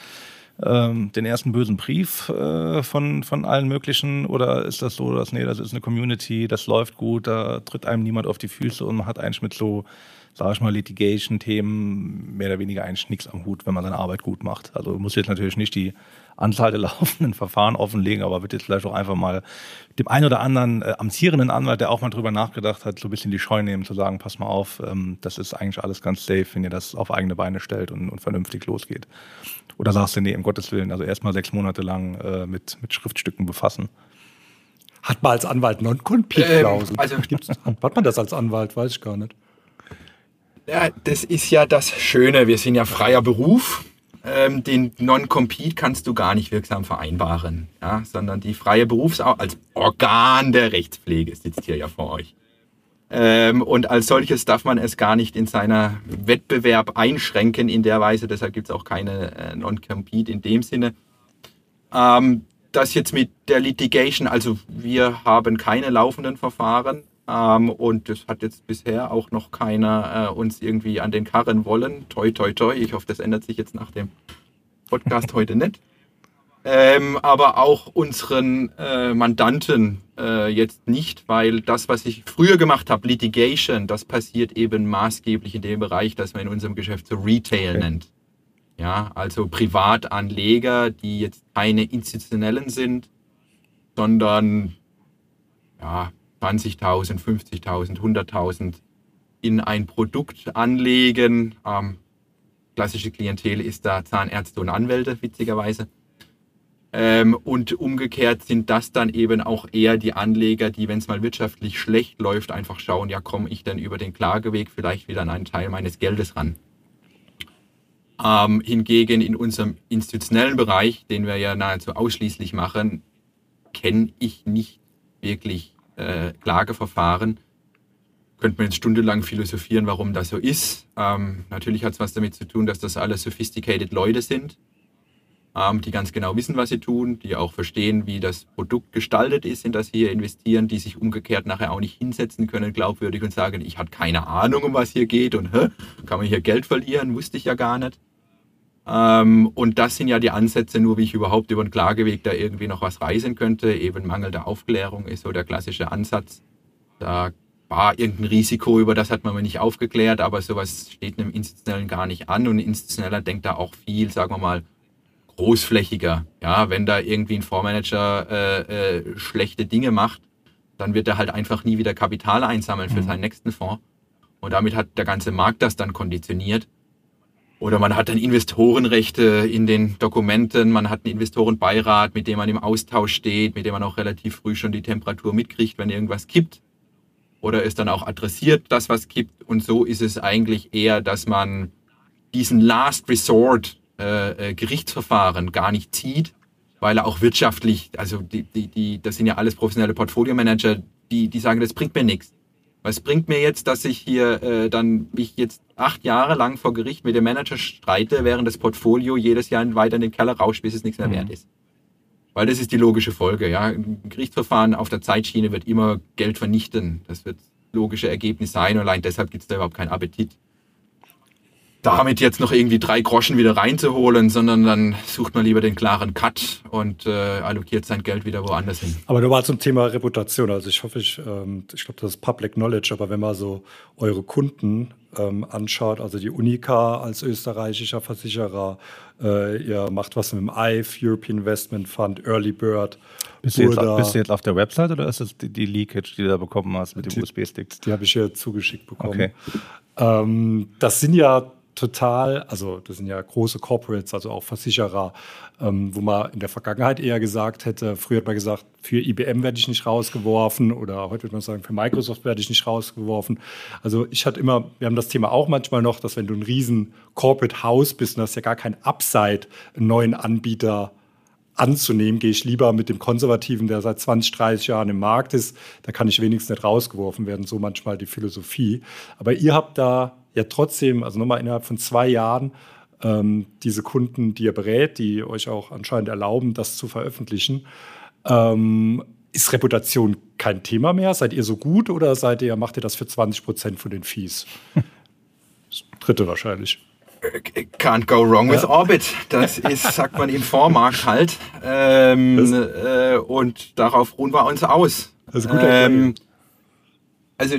ähm, den ersten bösen Brief äh, von, von allen möglichen? Oder ist das so, dass, nee, das ist eine Community, das läuft gut, da tritt einem niemand auf die Füße und man hat eigentlich mit so, sag ich mal, Litigation-Themen mehr oder weniger eigentlich nichts am Hut, wenn man seine Arbeit gut macht. Also muss jetzt natürlich nicht die Anzahl der laufenden (laughs) Verfahren offenlegen, aber wird jetzt vielleicht auch einfach mal dem einen oder anderen äh, amtierenden Anwalt, der auch mal drüber nachgedacht hat, so ein bisschen die Scheu nehmen, zu sagen, pass mal auf, ähm, das ist eigentlich alles ganz safe, wenn ihr das auf eigene Beine stellt und, und vernünftig losgeht. Oder sagst du, nee, um Gottes Willen, also erstmal sechs Monate lang äh, mit, mit Schriftstücken befassen? Hat man als Anwalt Non-Compete-Klauseln? Ähm, also (laughs) hat man das als Anwalt? Weiß ich gar nicht. Ja, das ist ja das Schöne. Wir sind ja freier Beruf. Ähm, den Non-Compete kannst du gar nicht wirksam vereinbaren, ja? sondern die freie Berufsau als Organ der Rechtspflege sitzt hier ja vor euch. Ähm, und als solches darf man es gar nicht in seiner Wettbewerb einschränken in der Weise. Deshalb gibt es auch keine äh, Non-Compete in dem Sinne. Ähm, das jetzt mit der Litigation, also wir haben keine laufenden Verfahren ähm, und das hat jetzt bisher auch noch keiner äh, uns irgendwie an den Karren wollen. Toi, toi, toi. Ich hoffe, das ändert sich jetzt nach dem Podcast (laughs) heute nicht ähm, aber auch unseren äh, Mandanten äh, jetzt nicht, weil das, was ich früher gemacht habe, Litigation, das passiert eben maßgeblich in dem Bereich, das man in unserem Geschäft so Retail okay. nennt. Ja, also Privatanleger, die jetzt keine institutionellen sind, sondern ja, 20.000, 50.000, 100.000 in ein Produkt anlegen. Ähm, klassische Klientel ist da Zahnärzte und Anwälte, witzigerweise. Ähm, und umgekehrt sind das dann eben auch eher die Anleger, die, wenn es mal wirtschaftlich schlecht läuft, einfach schauen, ja, komme ich denn über den Klageweg vielleicht wieder an einen Teil meines Geldes ran. Ähm, hingegen in unserem institutionellen Bereich, den wir ja nahezu ausschließlich machen, kenne ich nicht wirklich äh, Klageverfahren. Könnte man jetzt stundenlang philosophieren, warum das so ist. Ähm, natürlich hat es was damit zu tun, dass das alles sophisticated Leute sind ähm, die ganz genau wissen, was sie tun, die auch verstehen, wie das Produkt gestaltet ist, in das sie hier investieren, die sich umgekehrt nachher auch nicht hinsetzen können, glaubwürdig und sagen, ich hatte keine Ahnung, um was hier geht und hä, kann man hier Geld verlieren, wusste ich ja gar nicht. Ähm, und das sind ja die Ansätze, nur wie ich überhaupt über den Klageweg da irgendwie noch was reisen könnte. Eben mangelnde Aufklärung ist so der klassische Ansatz. Da war irgendein Risiko, über das hat man mir nicht aufgeklärt, aber sowas steht einem Institutionellen gar nicht an und ein Institutioneller denkt da auch viel, sagen wir mal, großflächiger. Ja, wenn da irgendwie ein Fondsmanager äh, äh, schlechte Dinge macht, dann wird er halt einfach nie wieder Kapital einsammeln für mhm. seinen nächsten Fonds. Und damit hat der ganze Markt das dann konditioniert. Oder man hat dann Investorenrechte in den Dokumenten, man hat einen Investorenbeirat, mit dem man im Austausch steht, mit dem man auch relativ früh schon die Temperatur mitkriegt, wenn irgendwas kippt. Oder es dann auch adressiert, das was kippt. Und so ist es eigentlich eher, dass man diesen Last Resort äh, äh, Gerichtsverfahren gar nicht zieht, weil er auch wirtschaftlich, also die, die, die, das sind ja alles professionelle Portfolio-Manager, die, die sagen, das bringt mir nichts. Was bringt mir jetzt, dass ich hier äh, dann mich jetzt acht Jahre lang vor Gericht mit dem Manager streite, während das Portfolio jedes Jahr weiter in den Keller rauscht, bis es nichts mehr mhm. wert ist? Weil das ist die logische Folge. Ja, ein Gerichtsverfahren auf der Zeitschiene wird immer Geld vernichten. Das wird logische Ergebnis sein. Allein deshalb gibt es da überhaupt keinen Appetit damit jetzt noch irgendwie drei Groschen wieder reinzuholen, sondern dann sucht man lieber den klaren Cut und äh, allokiert sein Geld wieder woanders hin. Aber nur mal zum Thema Reputation. Also ich hoffe, ich, ähm, ich glaube, das ist Public Knowledge, aber wenn man so eure Kunden ähm, anschaut, also die Unica als österreichischer Versicherer, äh, ihr macht was mit dem IVE, European Investment Fund, Early Bird. Bist du, jetzt, bist du jetzt auf der Website oder ist das die, die Leakage, die du da bekommen hast mit dem USB-Stick? Die habe ich hier zugeschickt bekommen. Okay. Ähm, das sind ja total, also das sind ja große Corporates, also auch Versicherer, ähm, wo man in der Vergangenheit eher gesagt hätte, früher hat man gesagt, für IBM werde ich nicht rausgeworfen oder heute würde man sagen, für Microsoft werde ich nicht rausgeworfen. Also ich hatte immer, wir haben das Thema auch manchmal noch, dass wenn du ein riesen Corporate House bist und hast ja gar kein Upside, einen neuen Anbieter anzunehmen, gehe ich lieber mit dem Konservativen, der seit 20, 30 Jahren im Markt ist, da kann ich wenigstens nicht rausgeworfen werden, so manchmal die Philosophie. Aber ihr habt da ja trotzdem, also nochmal innerhalb von zwei Jahren, ähm, diese Kunden, die ihr berät, die euch auch anscheinend erlauben, das zu veröffentlichen. Ähm, ist Reputation kein Thema mehr? Seid ihr so gut oder seid ihr, macht ihr das für 20 Prozent von den Fees? Das dritte wahrscheinlich. Can't go wrong ja. with Orbit. Das ist, sagt man im Vormarkt halt. Ähm, äh, und darauf ruhen wir uns aus. Das ist gut ähm, Also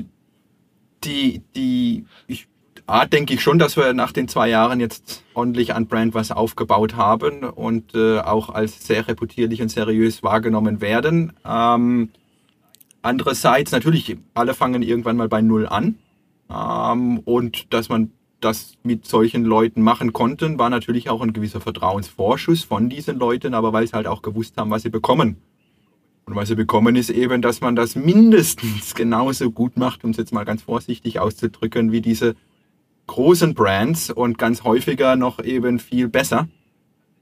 die, die, ich A, denke ich schon, dass wir nach den zwei Jahren jetzt ordentlich an Brand was aufgebaut haben und äh, auch als sehr reputierlich und seriös wahrgenommen werden. Ähm, andererseits, natürlich, alle fangen irgendwann mal bei Null an. Ähm, und dass man das mit solchen Leuten machen konnte, war natürlich auch ein gewisser Vertrauensvorschuss von diesen Leuten, aber weil sie halt auch gewusst haben, was sie bekommen. Und was sie bekommen, ist eben, dass man das mindestens genauso gut macht, um es jetzt mal ganz vorsichtig auszudrücken, wie diese großen Brands und ganz häufiger noch eben viel besser,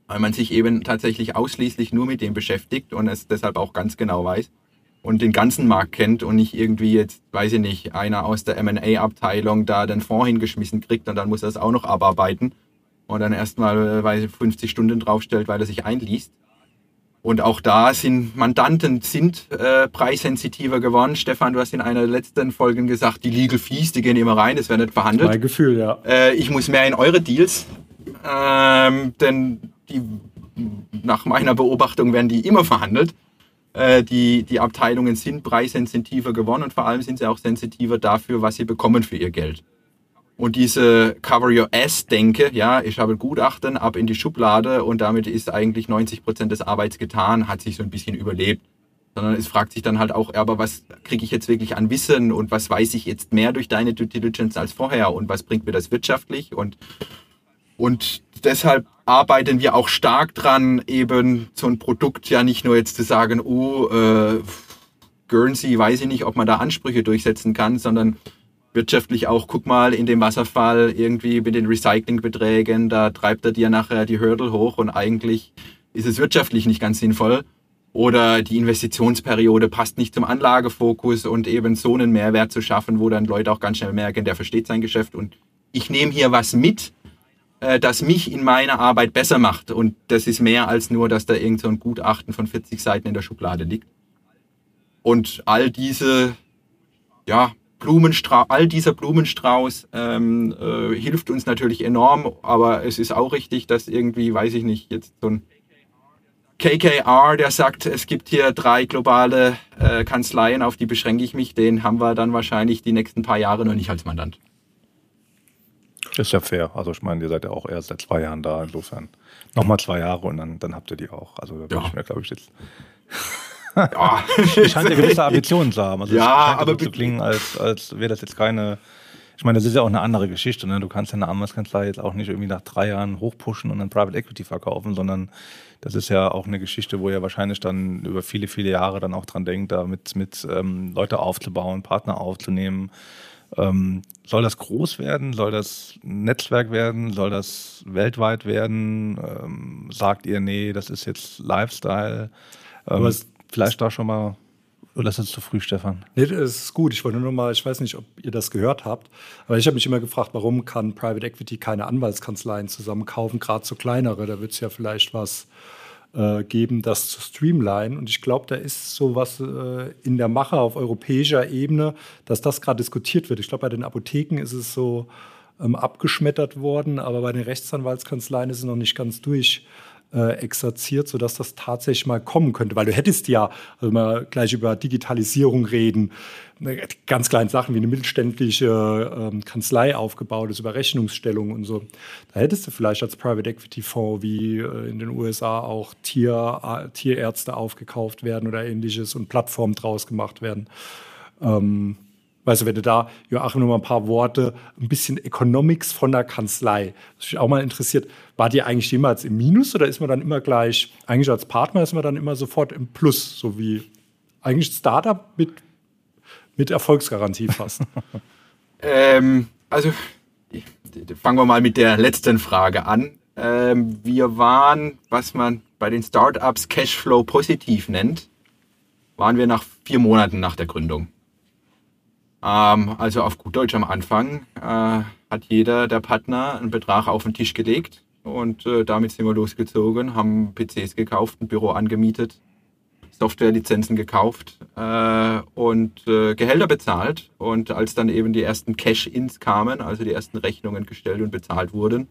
weil man sich eben tatsächlich ausschließlich nur mit dem beschäftigt und es deshalb auch ganz genau weiß und den ganzen Markt kennt und nicht irgendwie jetzt, weiß ich nicht, einer aus der M&A-Abteilung da den Fonds hingeschmissen kriegt und dann muss er es auch noch abarbeiten und dann erstmal, weil 50 Stunden draufstellt, weil er sich einliest. Und auch da sind Mandanten sind äh, preissensitiver geworden. Stefan, du hast in einer der letzten Folgen gesagt, die Legal Fees, die gehen immer rein, das wird nicht verhandelt. Mein Gefühl, ja. Äh, ich muss mehr in eure Deals, ähm, denn die, nach meiner Beobachtung werden die immer verhandelt. Äh, die, die Abteilungen sind preissensitiver geworden und vor allem sind sie auch sensitiver dafür, was sie bekommen für ihr Geld. Und diese Cover Your Ass-Denke, ja, ich habe Gutachten ab in die Schublade und damit ist eigentlich 90 Prozent des Arbeits getan, hat sich so ein bisschen überlebt. Sondern es fragt sich dann halt auch, aber was kriege ich jetzt wirklich an Wissen und was weiß ich jetzt mehr durch deine Due Diligence als vorher und was bringt mir das wirtschaftlich und und deshalb arbeiten wir auch stark dran, eben so ein Produkt ja nicht nur jetzt zu sagen, oh, äh, Guernsey, weiß ich nicht, ob man da Ansprüche durchsetzen kann, sondern wirtschaftlich auch, guck mal, in dem Wasserfall irgendwie mit den Recyclingbeträgen, da treibt er dir nachher die Hürde hoch und eigentlich ist es wirtschaftlich nicht ganz sinnvoll. Oder die Investitionsperiode passt nicht zum Anlagefokus und eben so einen Mehrwert zu schaffen, wo dann Leute auch ganz schnell merken, der versteht sein Geschäft und ich nehme hier was mit, äh, das mich in meiner Arbeit besser macht. Und das ist mehr als nur, dass da irgend so ein Gutachten von 40 Seiten in der Schublade liegt. Und all diese, ja, Blumenstrauß, all dieser Blumenstrauß ähm, äh, hilft uns natürlich enorm, aber es ist auch richtig, dass irgendwie, weiß ich nicht, jetzt so ein KKR, der sagt, es gibt hier drei globale äh, Kanzleien, auf die beschränke ich mich, den haben wir dann wahrscheinlich die nächsten paar Jahre noch nicht als Mandant. Ist ja fair. Also ich meine, ihr seid ja auch erst seit zwei Jahren da, insofern nochmal zwei Jahre und dann, dann habt ihr die auch. Also da bin ja. ich mir, glaube ich, jetzt ja. (laughs) scheint ja gewisse Ambitionen zu haben. Also ja, aber so zu klingen, als, als wäre das jetzt keine. Ich meine, das ist ja auch eine andere Geschichte. Ne? Du kannst ja eine Anwaltskanzlei jetzt auch nicht irgendwie nach drei Jahren hochpushen und dann Private Equity verkaufen, sondern das ist ja auch eine Geschichte, wo ihr wahrscheinlich dann über viele, viele Jahre dann auch dran denkt, da mit, mit ähm, Leute aufzubauen, Partner aufzunehmen. Ähm, soll das groß werden? Soll das ein Netzwerk werden? Soll das weltweit werden? Ähm, sagt ihr, nee, das ist jetzt Lifestyle? Ähm, vielleicht da schon mal, oder ist das zu früh, Stefan? Nee, das ist gut. Ich wollte nur mal, ich weiß nicht, ob ihr das gehört habt, aber ich habe mich immer gefragt, warum kann Private Equity keine Anwaltskanzleien zusammenkaufen, gerade so kleinere. Da wird es ja vielleicht was äh, geben, das zu streamline. Und ich glaube, da ist so was äh, in der Mache auf europäischer Ebene, dass das gerade diskutiert wird. Ich glaube, bei den Apotheken ist es so ähm, abgeschmettert worden, aber bei den Rechtsanwaltskanzleien ist es noch nicht ganz durch äh, exerziert, sodass das tatsächlich mal kommen könnte. Weil du hättest ja, also mal gleich über Digitalisierung reden, ne, ganz kleine Sachen wie eine mittelständische ähm, Kanzlei aufgebaut ist, über Rechnungsstellung und so. Da hättest du vielleicht als Private Equity Fonds wie äh, in den USA auch Tier, äh, Tierärzte aufgekauft werden oder ähnliches und Plattformen draus gemacht werden. Ähm, Weißt du, wenn du da, Joachim, noch mal ein paar Worte, ein bisschen Economics von der Kanzlei. Was mich auch mal interessiert, war die eigentlich jemals im Minus oder ist man dann immer gleich, eigentlich als Partner ist man dann immer sofort im Plus, so wie eigentlich Startup mit, mit Erfolgsgarantie fast? (laughs) ähm, also, fangen wir mal mit der letzten Frage an. Ähm, wir waren, was man bei den Startups Cashflow positiv nennt, waren wir nach vier Monaten nach der Gründung. Ähm, also auf gut Deutsch am Anfang äh, hat jeder der Partner einen Betrag auf den Tisch gelegt und äh, damit sind wir losgezogen, haben PCs gekauft, ein Büro angemietet Softwarelizenzen gekauft äh, und äh, Gehälter bezahlt. Und als dann eben die ersten Cash-Ins kamen, also die ersten Rechnungen gestellt und bezahlt wurden,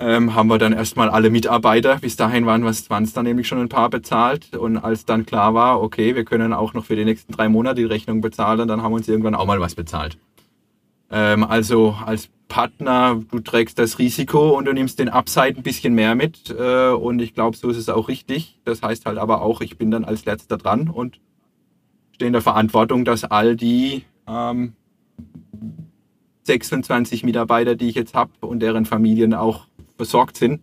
ähm, haben wir dann erstmal alle Mitarbeiter, bis dahin waren es dann nämlich schon ein paar bezahlt. Und als dann klar war, okay, wir können auch noch für die nächsten drei Monate die Rechnung bezahlen, dann haben wir uns irgendwann auch mal was bezahlt. Ähm, also als Partner, du trägst das Risiko und du nimmst den Upside ein bisschen mehr mit. Äh, und ich glaube, so ist es auch richtig. Das heißt halt aber auch, ich bin dann als letzter dran und stehe in der Verantwortung, dass all die ähm, 26 Mitarbeiter, die ich jetzt habe und deren Familien auch besorgt sind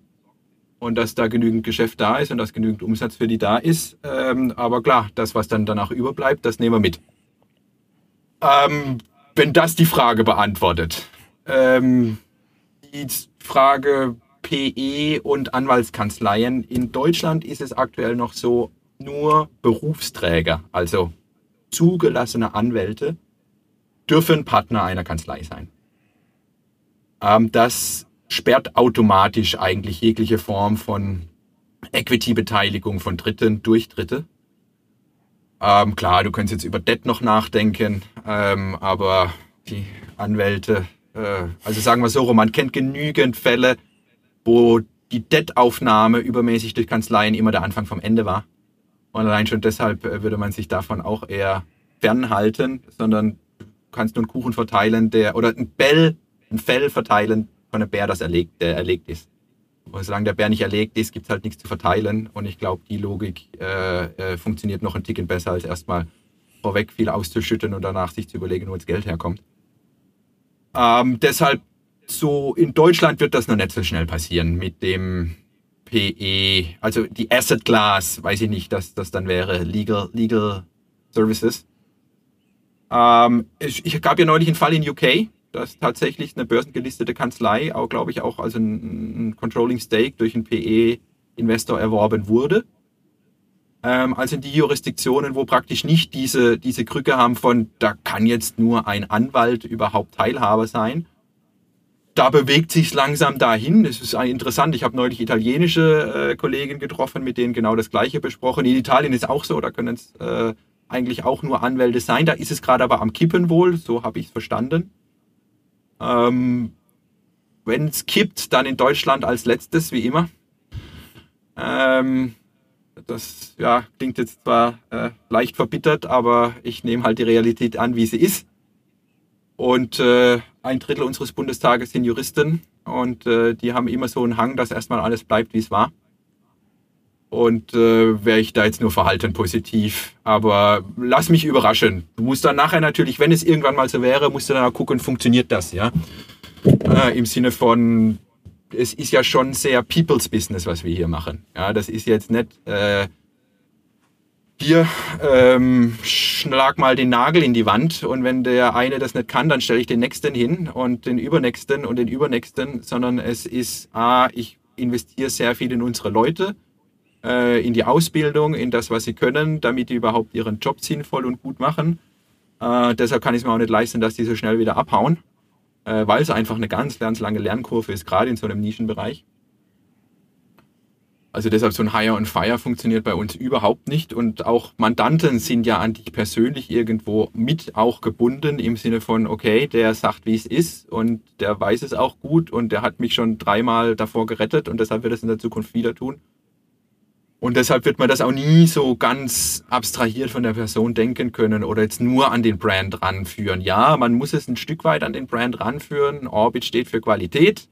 und dass da genügend Geschäft da ist und dass genügend Umsatz für die da ist. Ähm, aber klar, das, was dann danach überbleibt, das nehmen wir mit. Ähm, wenn das die Frage beantwortet. Ähm, die Frage PE und Anwaltskanzleien. In Deutschland ist es aktuell noch so, nur Berufsträger, also zugelassene Anwälte, dürfen Partner einer Kanzlei sein. Ähm, das sperrt automatisch eigentlich jegliche Form von Equity-Beteiligung von Dritten durch Dritte. Ähm, klar, du könntest jetzt über Debt noch nachdenken, ähm, aber die Anwälte, äh, also sagen wir so, man kennt genügend Fälle, wo die Debt-Aufnahme übermäßig durch Kanzleien immer der Anfang vom Ende war. Und allein schon deshalb äh, würde man sich davon auch eher fernhalten, sondern du kannst nur einen Kuchen verteilen, der, oder ein Bell, ein Fell verteilen, von einem Bär, das erlegt, der erlegt ist. Und solange der Bär nicht erlegt ist, gibt es halt nichts zu verteilen. Und ich glaube, die Logik äh, äh, funktioniert noch ein Ticken besser, als erstmal vorweg viel auszuschütten und danach sich zu überlegen, wo das Geld herkommt. Ähm, deshalb, so in Deutschland wird das noch nicht so schnell passieren mit dem PE, also die Asset Class, weiß ich nicht, dass das dann wäre, Legal, Legal Services. Ähm, ich, ich gab ja neulich einen Fall in UK, dass tatsächlich eine börsengelistete Kanzlei, auch glaube ich auch also ein, ein Controlling Stake durch einen PE-Investor erworben wurde. Ähm, also in die Jurisdiktionen, wo praktisch nicht diese, diese Krücke haben von, da kann jetzt nur ein Anwalt überhaupt Teilhaber sein. Da bewegt sich langsam dahin. Das ist interessant. Ich habe neulich italienische äh, Kollegen getroffen, mit denen genau das Gleiche besprochen. In Italien ist auch so, da können es äh, eigentlich auch nur Anwälte sein. Da ist es gerade aber am Kippen wohl, so habe ich es verstanden. Ähm, Wenn es kippt, dann in Deutschland als letztes, wie immer. Ähm, das ja, klingt jetzt zwar äh, leicht verbittert, aber ich nehme halt die Realität an, wie sie ist. Und äh, ein Drittel unseres Bundestages sind Juristen und äh, die haben immer so einen Hang, dass erstmal alles bleibt, wie es war. Und äh, wäre ich da jetzt nur verhalten positiv. Aber lass mich überraschen. Du musst dann nachher natürlich, wenn es irgendwann mal so wäre, musst du dann auch gucken, funktioniert das, ja? Äh, Im Sinne von, es ist ja schon sehr People's Business, was wir hier machen. Ja, das ist jetzt nicht, äh, hier, ähm, schlag mal den Nagel in die Wand und wenn der eine das nicht kann, dann stelle ich den nächsten hin und den übernächsten und den übernächsten, sondern es ist, ah, ich investiere sehr viel in unsere Leute äh, in die Ausbildung, in das, was sie können, damit die überhaupt ihren Job sinnvoll und gut machen. Äh, deshalb kann ich es mir auch nicht leisten, dass die so schnell wieder abhauen, äh, weil es einfach eine ganz, ganz lange Lernkurve ist, gerade in so einem Nischenbereich. Also deshalb so ein Hire and Fire funktioniert bei uns überhaupt nicht und auch Mandanten sind ja an dich persönlich irgendwo mit auch gebunden im Sinne von, okay, der sagt, wie es ist und der weiß es auch gut und der hat mich schon dreimal davor gerettet und deshalb wird es in der Zukunft wieder tun. Und deshalb wird man das auch nie so ganz abstrahiert von der Person denken können oder jetzt nur an den Brand ranführen. Ja, man muss es ein Stück weit an den Brand ranführen. Orbit steht für Qualität.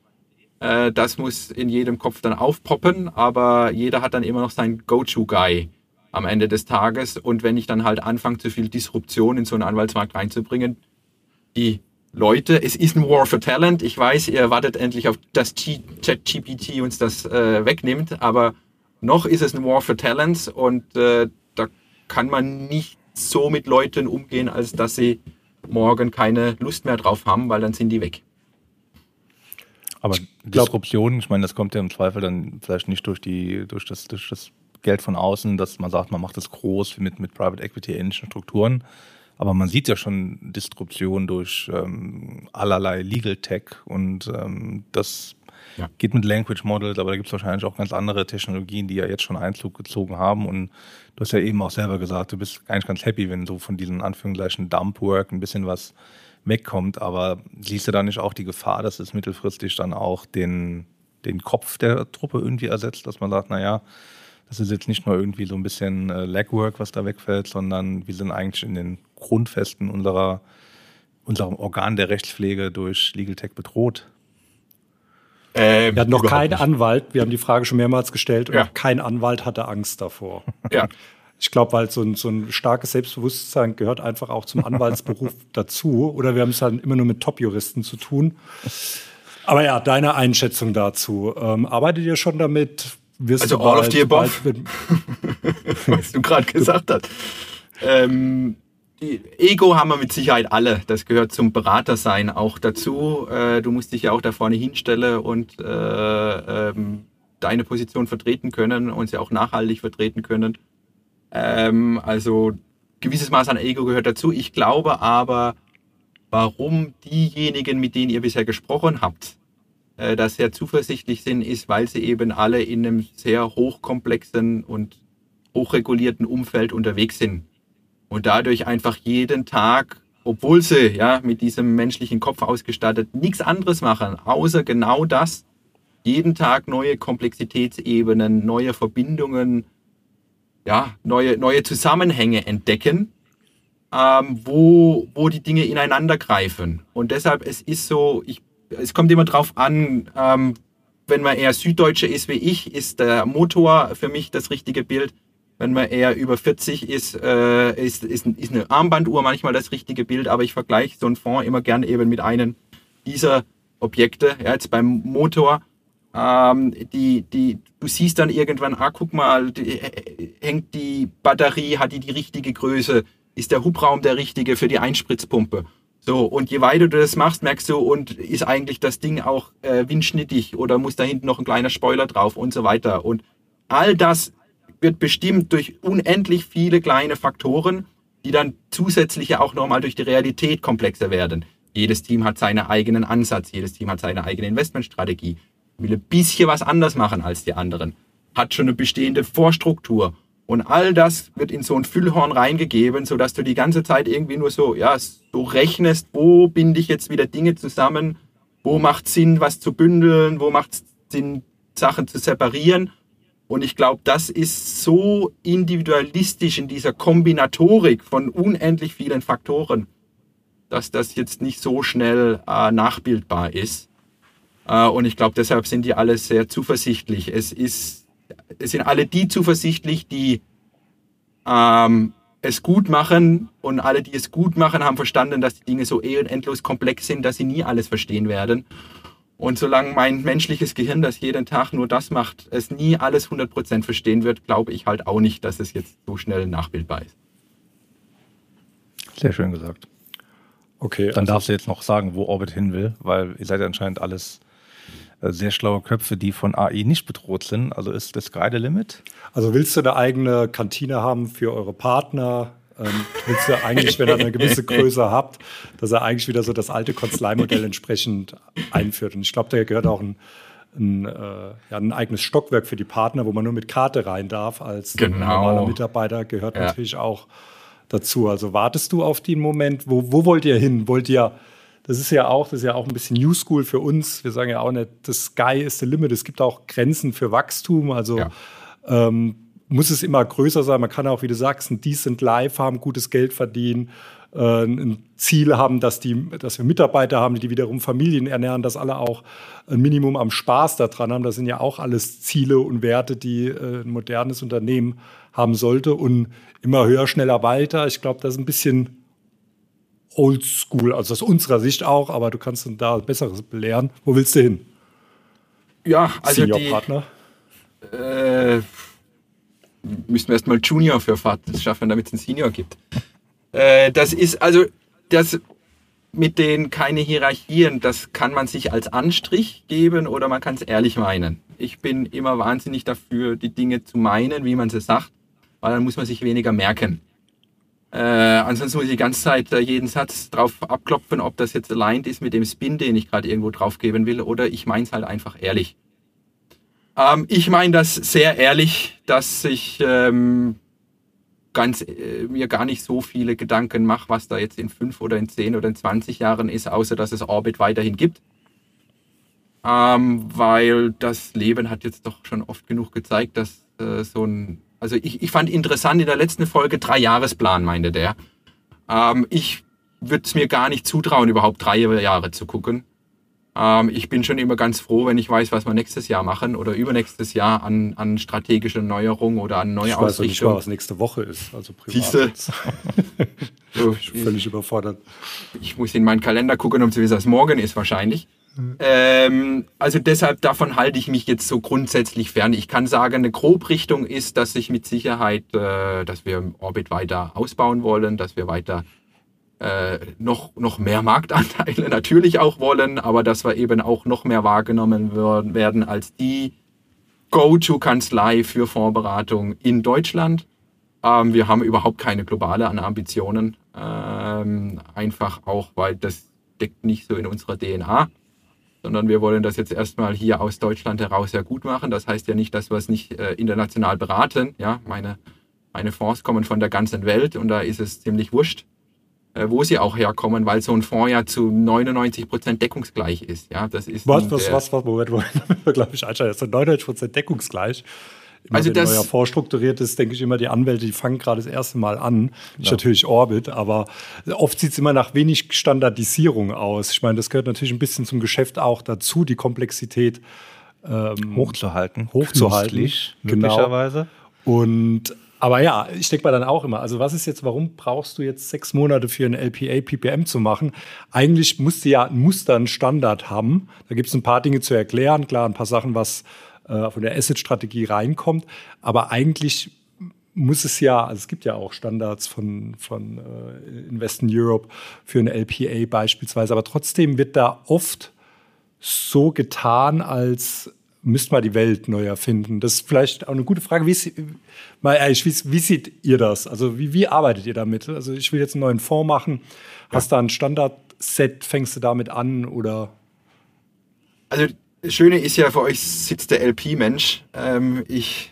Äh, das muss in jedem Kopf dann aufpoppen, aber jeder hat dann immer noch seinen Go-To-Guy am Ende des Tages. Und wenn ich dann halt anfange, zu viel Disruption in so einen Anwaltsmarkt reinzubringen, die Leute, es ist ein War for Talent. Ich weiß, ihr wartet endlich auf das Chat-GPT uns das äh, wegnimmt, aber noch ist es ein War for Talents und äh, da kann man nicht so mit Leuten umgehen, als dass sie morgen keine Lust mehr drauf haben, weil dann sind die weg. Aber Disruption, ich meine, das kommt ja im Zweifel dann vielleicht nicht durch die, durch das, durch das Geld von außen, dass man sagt, man macht das groß mit, mit Private Equity ähnlichen Strukturen. Aber man sieht ja schon Disruption durch ähm, allerlei Legal Tech und ähm, das ja. geht mit Language Models, aber da gibt es wahrscheinlich auch ganz andere Technologien, die ja jetzt schon Einzug gezogen haben. Und du hast ja eben auch selber gesagt, du bist eigentlich ganz happy, wenn so von diesen Anführungszeichen Dump-Work ein bisschen was wegkommt. Aber siehst du da nicht auch die Gefahr, dass es mittelfristig dann auch den, den Kopf der Truppe irgendwie ersetzt, dass man sagt, naja, das ist jetzt nicht nur irgendwie so ein bisschen äh, Legwork, was da wegfällt, sondern wir sind eigentlich in den Grundfesten unserer, unserem Organ der Rechtspflege durch Legal Tech bedroht. Ähm, wir hatten noch keinen nicht. Anwalt, wir haben die Frage schon mehrmals gestellt, ja. und kein Anwalt hatte Angst davor. Ja. (laughs) Ich glaube, weil so ein, so ein starkes Selbstbewusstsein gehört einfach auch zum Anwaltsberuf (laughs) dazu. Oder wir haben es dann immer nur mit Top-Juristen zu tun. Aber ja, deine Einschätzung dazu. Ähm, arbeitet ihr schon damit? Wirst also all of the above, (laughs) was du gerade gesagt hast. Ähm, Ego haben wir mit Sicherheit alle. Das gehört zum Beratersein auch dazu. Äh, du musst dich ja auch da vorne hinstellen und äh, ähm, deine Position vertreten können und sie auch nachhaltig vertreten können. Ähm, also gewisses Maß an Ego gehört dazu. Ich glaube aber, warum diejenigen, mit denen ihr bisher gesprochen habt, äh, da sehr zuversichtlich sind, ist, weil sie eben alle in einem sehr hochkomplexen und hochregulierten Umfeld unterwegs sind. Und dadurch einfach jeden Tag, obwohl sie ja mit diesem menschlichen Kopf ausgestattet nichts anderes machen, außer genau das, jeden Tag neue Komplexitätsebenen, neue Verbindungen, ja, neue, neue Zusammenhänge entdecken, ähm, wo, wo die Dinge ineinander greifen. Und deshalb, es ist so, ich es kommt immer drauf an, ähm, wenn man eher Süddeutsche ist wie ich, ist der Motor für mich das richtige Bild. Wenn man eher über 40 ist, äh, ist, ist, ist eine Armbanduhr manchmal das richtige Bild, aber ich vergleiche so einen Fonds immer gern eben mit einem dieser Objekte. Ja, jetzt beim Motor, ähm, die, die, du siehst dann irgendwann, ah, guck mal, die, hängt die Batterie, hat die die richtige Größe, ist der Hubraum der richtige für die Einspritzpumpe? So, und je weiter du das machst, merkst du, und ist eigentlich das Ding auch äh, windschnittig oder muss da hinten noch ein kleiner Spoiler drauf und so weiter. Und all das wird bestimmt durch unendlich viele kleine Faktoren, die dann zusätzlich ja auch nochmal durch die Realität komplexer werden. Jedes Team hat seinen eigenen Ansatz, jedes Team hat seine eigene Investmentstrategie, will ein bisschen was anders machen als die anderen, hat schon eine bestehende Vorstruktur. Und all das wird in so ein Füllhorn reingegeben, sodass du die ganze Zeit irgendwie nur so, ja, so rechnest, wo binde ich jetzt wieder Dinge zusammen, wo macht Sinn, was zu bündeln, wo macht Sinn, Sachen zu separieren. Und ich glaube, das ist so individualistisch in dieser Kombinatorik von unendlich vielen Faktoren, dass das jetzt nicht so schnell äh, nachbildbar ist. Äh, und ich glaube, deshalb sind die alle sehr zuversichtlich. Es ist es sind alle die zuversichtlich, die ähm, es gut machen und alle, die es gut machen, haben verstanden, dass die Dinge so eh und endlos komplex sind, dass sie nie alles verstehen werden. Und solange mein menschliches Gehirn, das jeden Tag nur das macht, es nie alles 100% verstehen wird, glaube ich halt auch nicht, dass es jetzt so schnell nachbildbar ist. Sehr schön gesagt. Okay. Dann also darfst du jetzt noch sagen, wo Orbit hin will, weil ihr seid anscheinend alles äh, sehr schlaue Köpfe, die von AI nicht bedroht sind. Also ist das Sky the Limit? Also willst du eine eigene Kantine haben für eure Partner? Ähm, willst du eigentlich, wenn ihr eine gewisse (laughs) Größe habt, dass er eigentlich wieder so das alte Kanzleimodell entsprechend einführt? Und ich glaube, da gehört auch ein, ein, äh, ja, ein, eigenes Stockwerk für die Partner, wo man nur mit Karte rein darf. Als genau. normaler Mitarbeiter gehört ja. natürlich auch dazu. Also wartest du auf den Moment? Wo, wo wollt ihr hin? Wollt ihr das ist ja auch, das ist ja auch ein bisschen New School für uns. Wir sagen ja auch nicht, das Sky ist the limit. Es gibt auch Grenzen für Wachstum. Also ja. ähm, muss es immer größer sein. Man kann auch, wie du sagst, ein decent Life haben, gutes Geld verdienen, äh, ein Ziel haben, dass, die, dass wir Mitarbeiter haben, die wiederum Familien ernähren, dass alle auch ein Minimum am Spaß daran haben. Das sind ja auch alles Ziele und Werte, die äh, ein modernes Unternehmen haben sollte. Und immer höher, schneller, weiter. Ich glaube, das ist ein bisschen oldschool, also aus unserer Sicht auch, aber du kannst dann da Besseres belehren. Wo willst du hin? Ja, also Senior-Partner? Äh, müssen wir erstmal Junior für schaffen, damit es einen Senior gibt. Äh, das ist also das mit den keine Hierarchien, das kann man sich als Anstrich geben oder man kann es ehrlich meinen. Ich bin immer wahnsinnig dafür, die Dinge zu meinen, wie man sie sagt, weil dann muss man sich weniger merken. Äh, ansonsten muss ich die ganze Zeit äh, jeden Satz drauf abklopfen, ob das jetzt aligned ist mit dem Spin, den ich gerade irgendwo draufgeben will, oder ich meine es halt einfach ehrlich. Ähm, ich meine das sehr ehrlich, dass ich ähm, ganz, äh, mir gar nicht so viele Gedanken mache, was da jetzt in fünf oder in zehn oder in 20 Jahren ist, außer dass es Orbit weiterhin gibt. Ähm, weil das Leben hat jetzt doch schon oft genug gezeigt, dass äh, so ein also ich, ich fand interessant in der letzten Folge drei Jahresplan, meinte der. Ähm, ich würde es mir gar nicht zutrauen, überhaupt drei Jahre zu gucken. Ähm, ich bin schon immer ganz froh, wenn ich weiß, was wir nächstes Jahr machen oder übernächstes Jahr an, an strategische Neuerungen oder an neue ich weiß nicht mal, was nächste Woche ist. Also privat. (laughs) so, ich bin völlig überfordert. Ich muss in meinen Kalender gucken, um zu wissen, was morgen ist wahrscheinlich. Ähm, also deshalb davon halte ich mich jetzt so grundsätzlich fern. Ich kann sagen, eine Grobrichtung ist, dass ich mit Sicherheit, äh, dass wir Orbit weiter ausbauen wollen, dass wir weiter äh, noch, noch mehr Marktanteile (laughs) natürlich auch wollen, aber dass wir eben auch noch mehr wahrgenommen werden als die Go-To-Kanzlei für Vorberatung in Deutschland. Ähm, wir haben überhaupt keine globale Ambitionen, ähm, einfach auch, weil das deckt nicht so in unserer DNA sondern wir wollen das jetzt erstmal hier aus Deutschland heraus sehr gut machen. Das heißt ja nicht, dass wir es nicht äh, international beraten. Ja, meine, meine Fonds kommen von der ganzen Welt und da ist es ziemlich wurscht, wo sie auch herkommen, weil so ein Fonds ja zu 99 Prozent deckungsgleich ist. Ja, das ist was, was, was, was, Moment, Moment, (laughs) glaube ich, einschalten. Das ist 99 Prozent deckungsgleich. Immer also wenn das, neuer Fonds strukturiert ist, denke ich immer, die Anwälte, die fangen gerade das erste Mal an. Ja. Ist natürlich Orbit, aber oft sieht es immer nach wenig Standardisierung aus. Ich meine, das gehört natürlich ein bisschen zum Geschäft auch dazu, die Komplexität ähm, hochzuhalten. Hochzuhalten. Genau. möglicherweise. Und aber ja, ich denke mal dann auch immer, also was ist jetzt, warum brauchst du jetzt sechs Monate für ein LPA, PPM zu machen? Eigentlich musst du ja ein Muster, einen Standard haben. Da gibt es ein paar Dinge zu erklären, klar, ein paar Sachen, was äh, von der Asset-Strategie reinkommt. Aber eigentlich muss es ja, also es gibt ja auch Standards von, von äh, Invest in Europe für eine LPA beispielsweise, aber trotzdem wird da oft so getan, als müsste man die Welt neu erfinden. Das ist vielleicht auch eine gute Frage. Wie, mal wie, wie seht ihr das? Also wie, wie arbeitet ihr damit? Also ich will jetzt einen neuen Fonds machen. Hast ja. da ein Standardset, fängst du damit an oder? Also das Schöne ist ja, für euch sitzt der LP-Mensch. Ähm, ich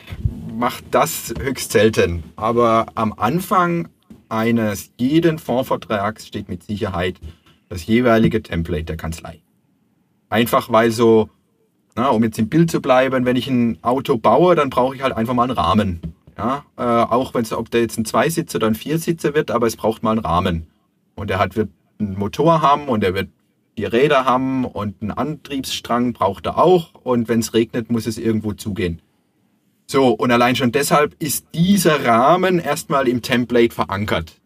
mache das höchst selten. Aber am Anfang eines jeden Fondsvertrags steht mit Sicherheit das jeweilige Template der Kanzlei. Einfach weil so, na, um jetzt im Bild zu bleiben, wenn ich ein Auto baue, dann brauche ich halt einfach mal einen Rahmen. Ja, äh, auch wenn es, ob der jetzt ein Zweisitzer oder ein Viersitzer wird, aber es braucht mal einen Rahmen. Und der hat, wird einen Motor haben und der wird die Räder haben und einen Antriebsstrang braucht er auch und wenn es regnet, muss es irgendwo zugehen. So, und allein schon deshalb ist dieser Rahmen erstmal im Template verankert.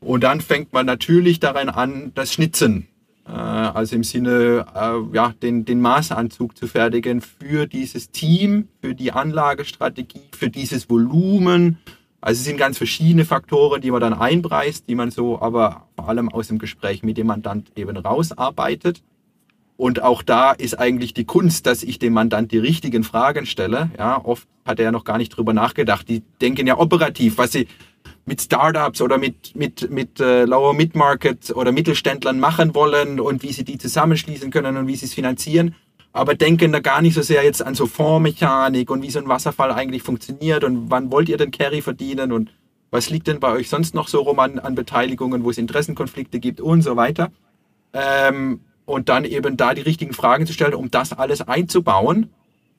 Und dann fängt man natürlich daran an, das Schnitzen, also im Sinne, äh, ja, den, den Maßanzug zu fertigen für dieses Team, für die Anlagestrategie, für dieses Volumen, also es sind ganz verschiedene Faktoren, die man dann einpreist, die man so aber vor allem aus dem Gespräch mit dem Mandant eben rausarbeitet. Und auch da ist eigentlich die Kunst, dass ich dem Mandant die richtigen Fragen stelle. Ja, oft hat er ja noch gar nicht drüber nachgedacht. Die denken ja operativ, was sie mit Startups oder mit, mit, mit äh, Lower Mid-Market oder Mittelständlern machen wollen und wie sie die zusammenschließen können und wie sie es finanzieren aber denken da gar nicht so sehr jetzt an so Fondsmechanik und wie so ein Wasserfall eigentlich funktioniert und wann wollt ihr denn Carry verdienen und was liegt denn bei euch sonst noch so rum an, an Beteiligungen, wo es Interessenkonflikte gibt und so weiter. Ähm, und dann eben da die richtigen Fragen zu stellen, um das alles einzubauen,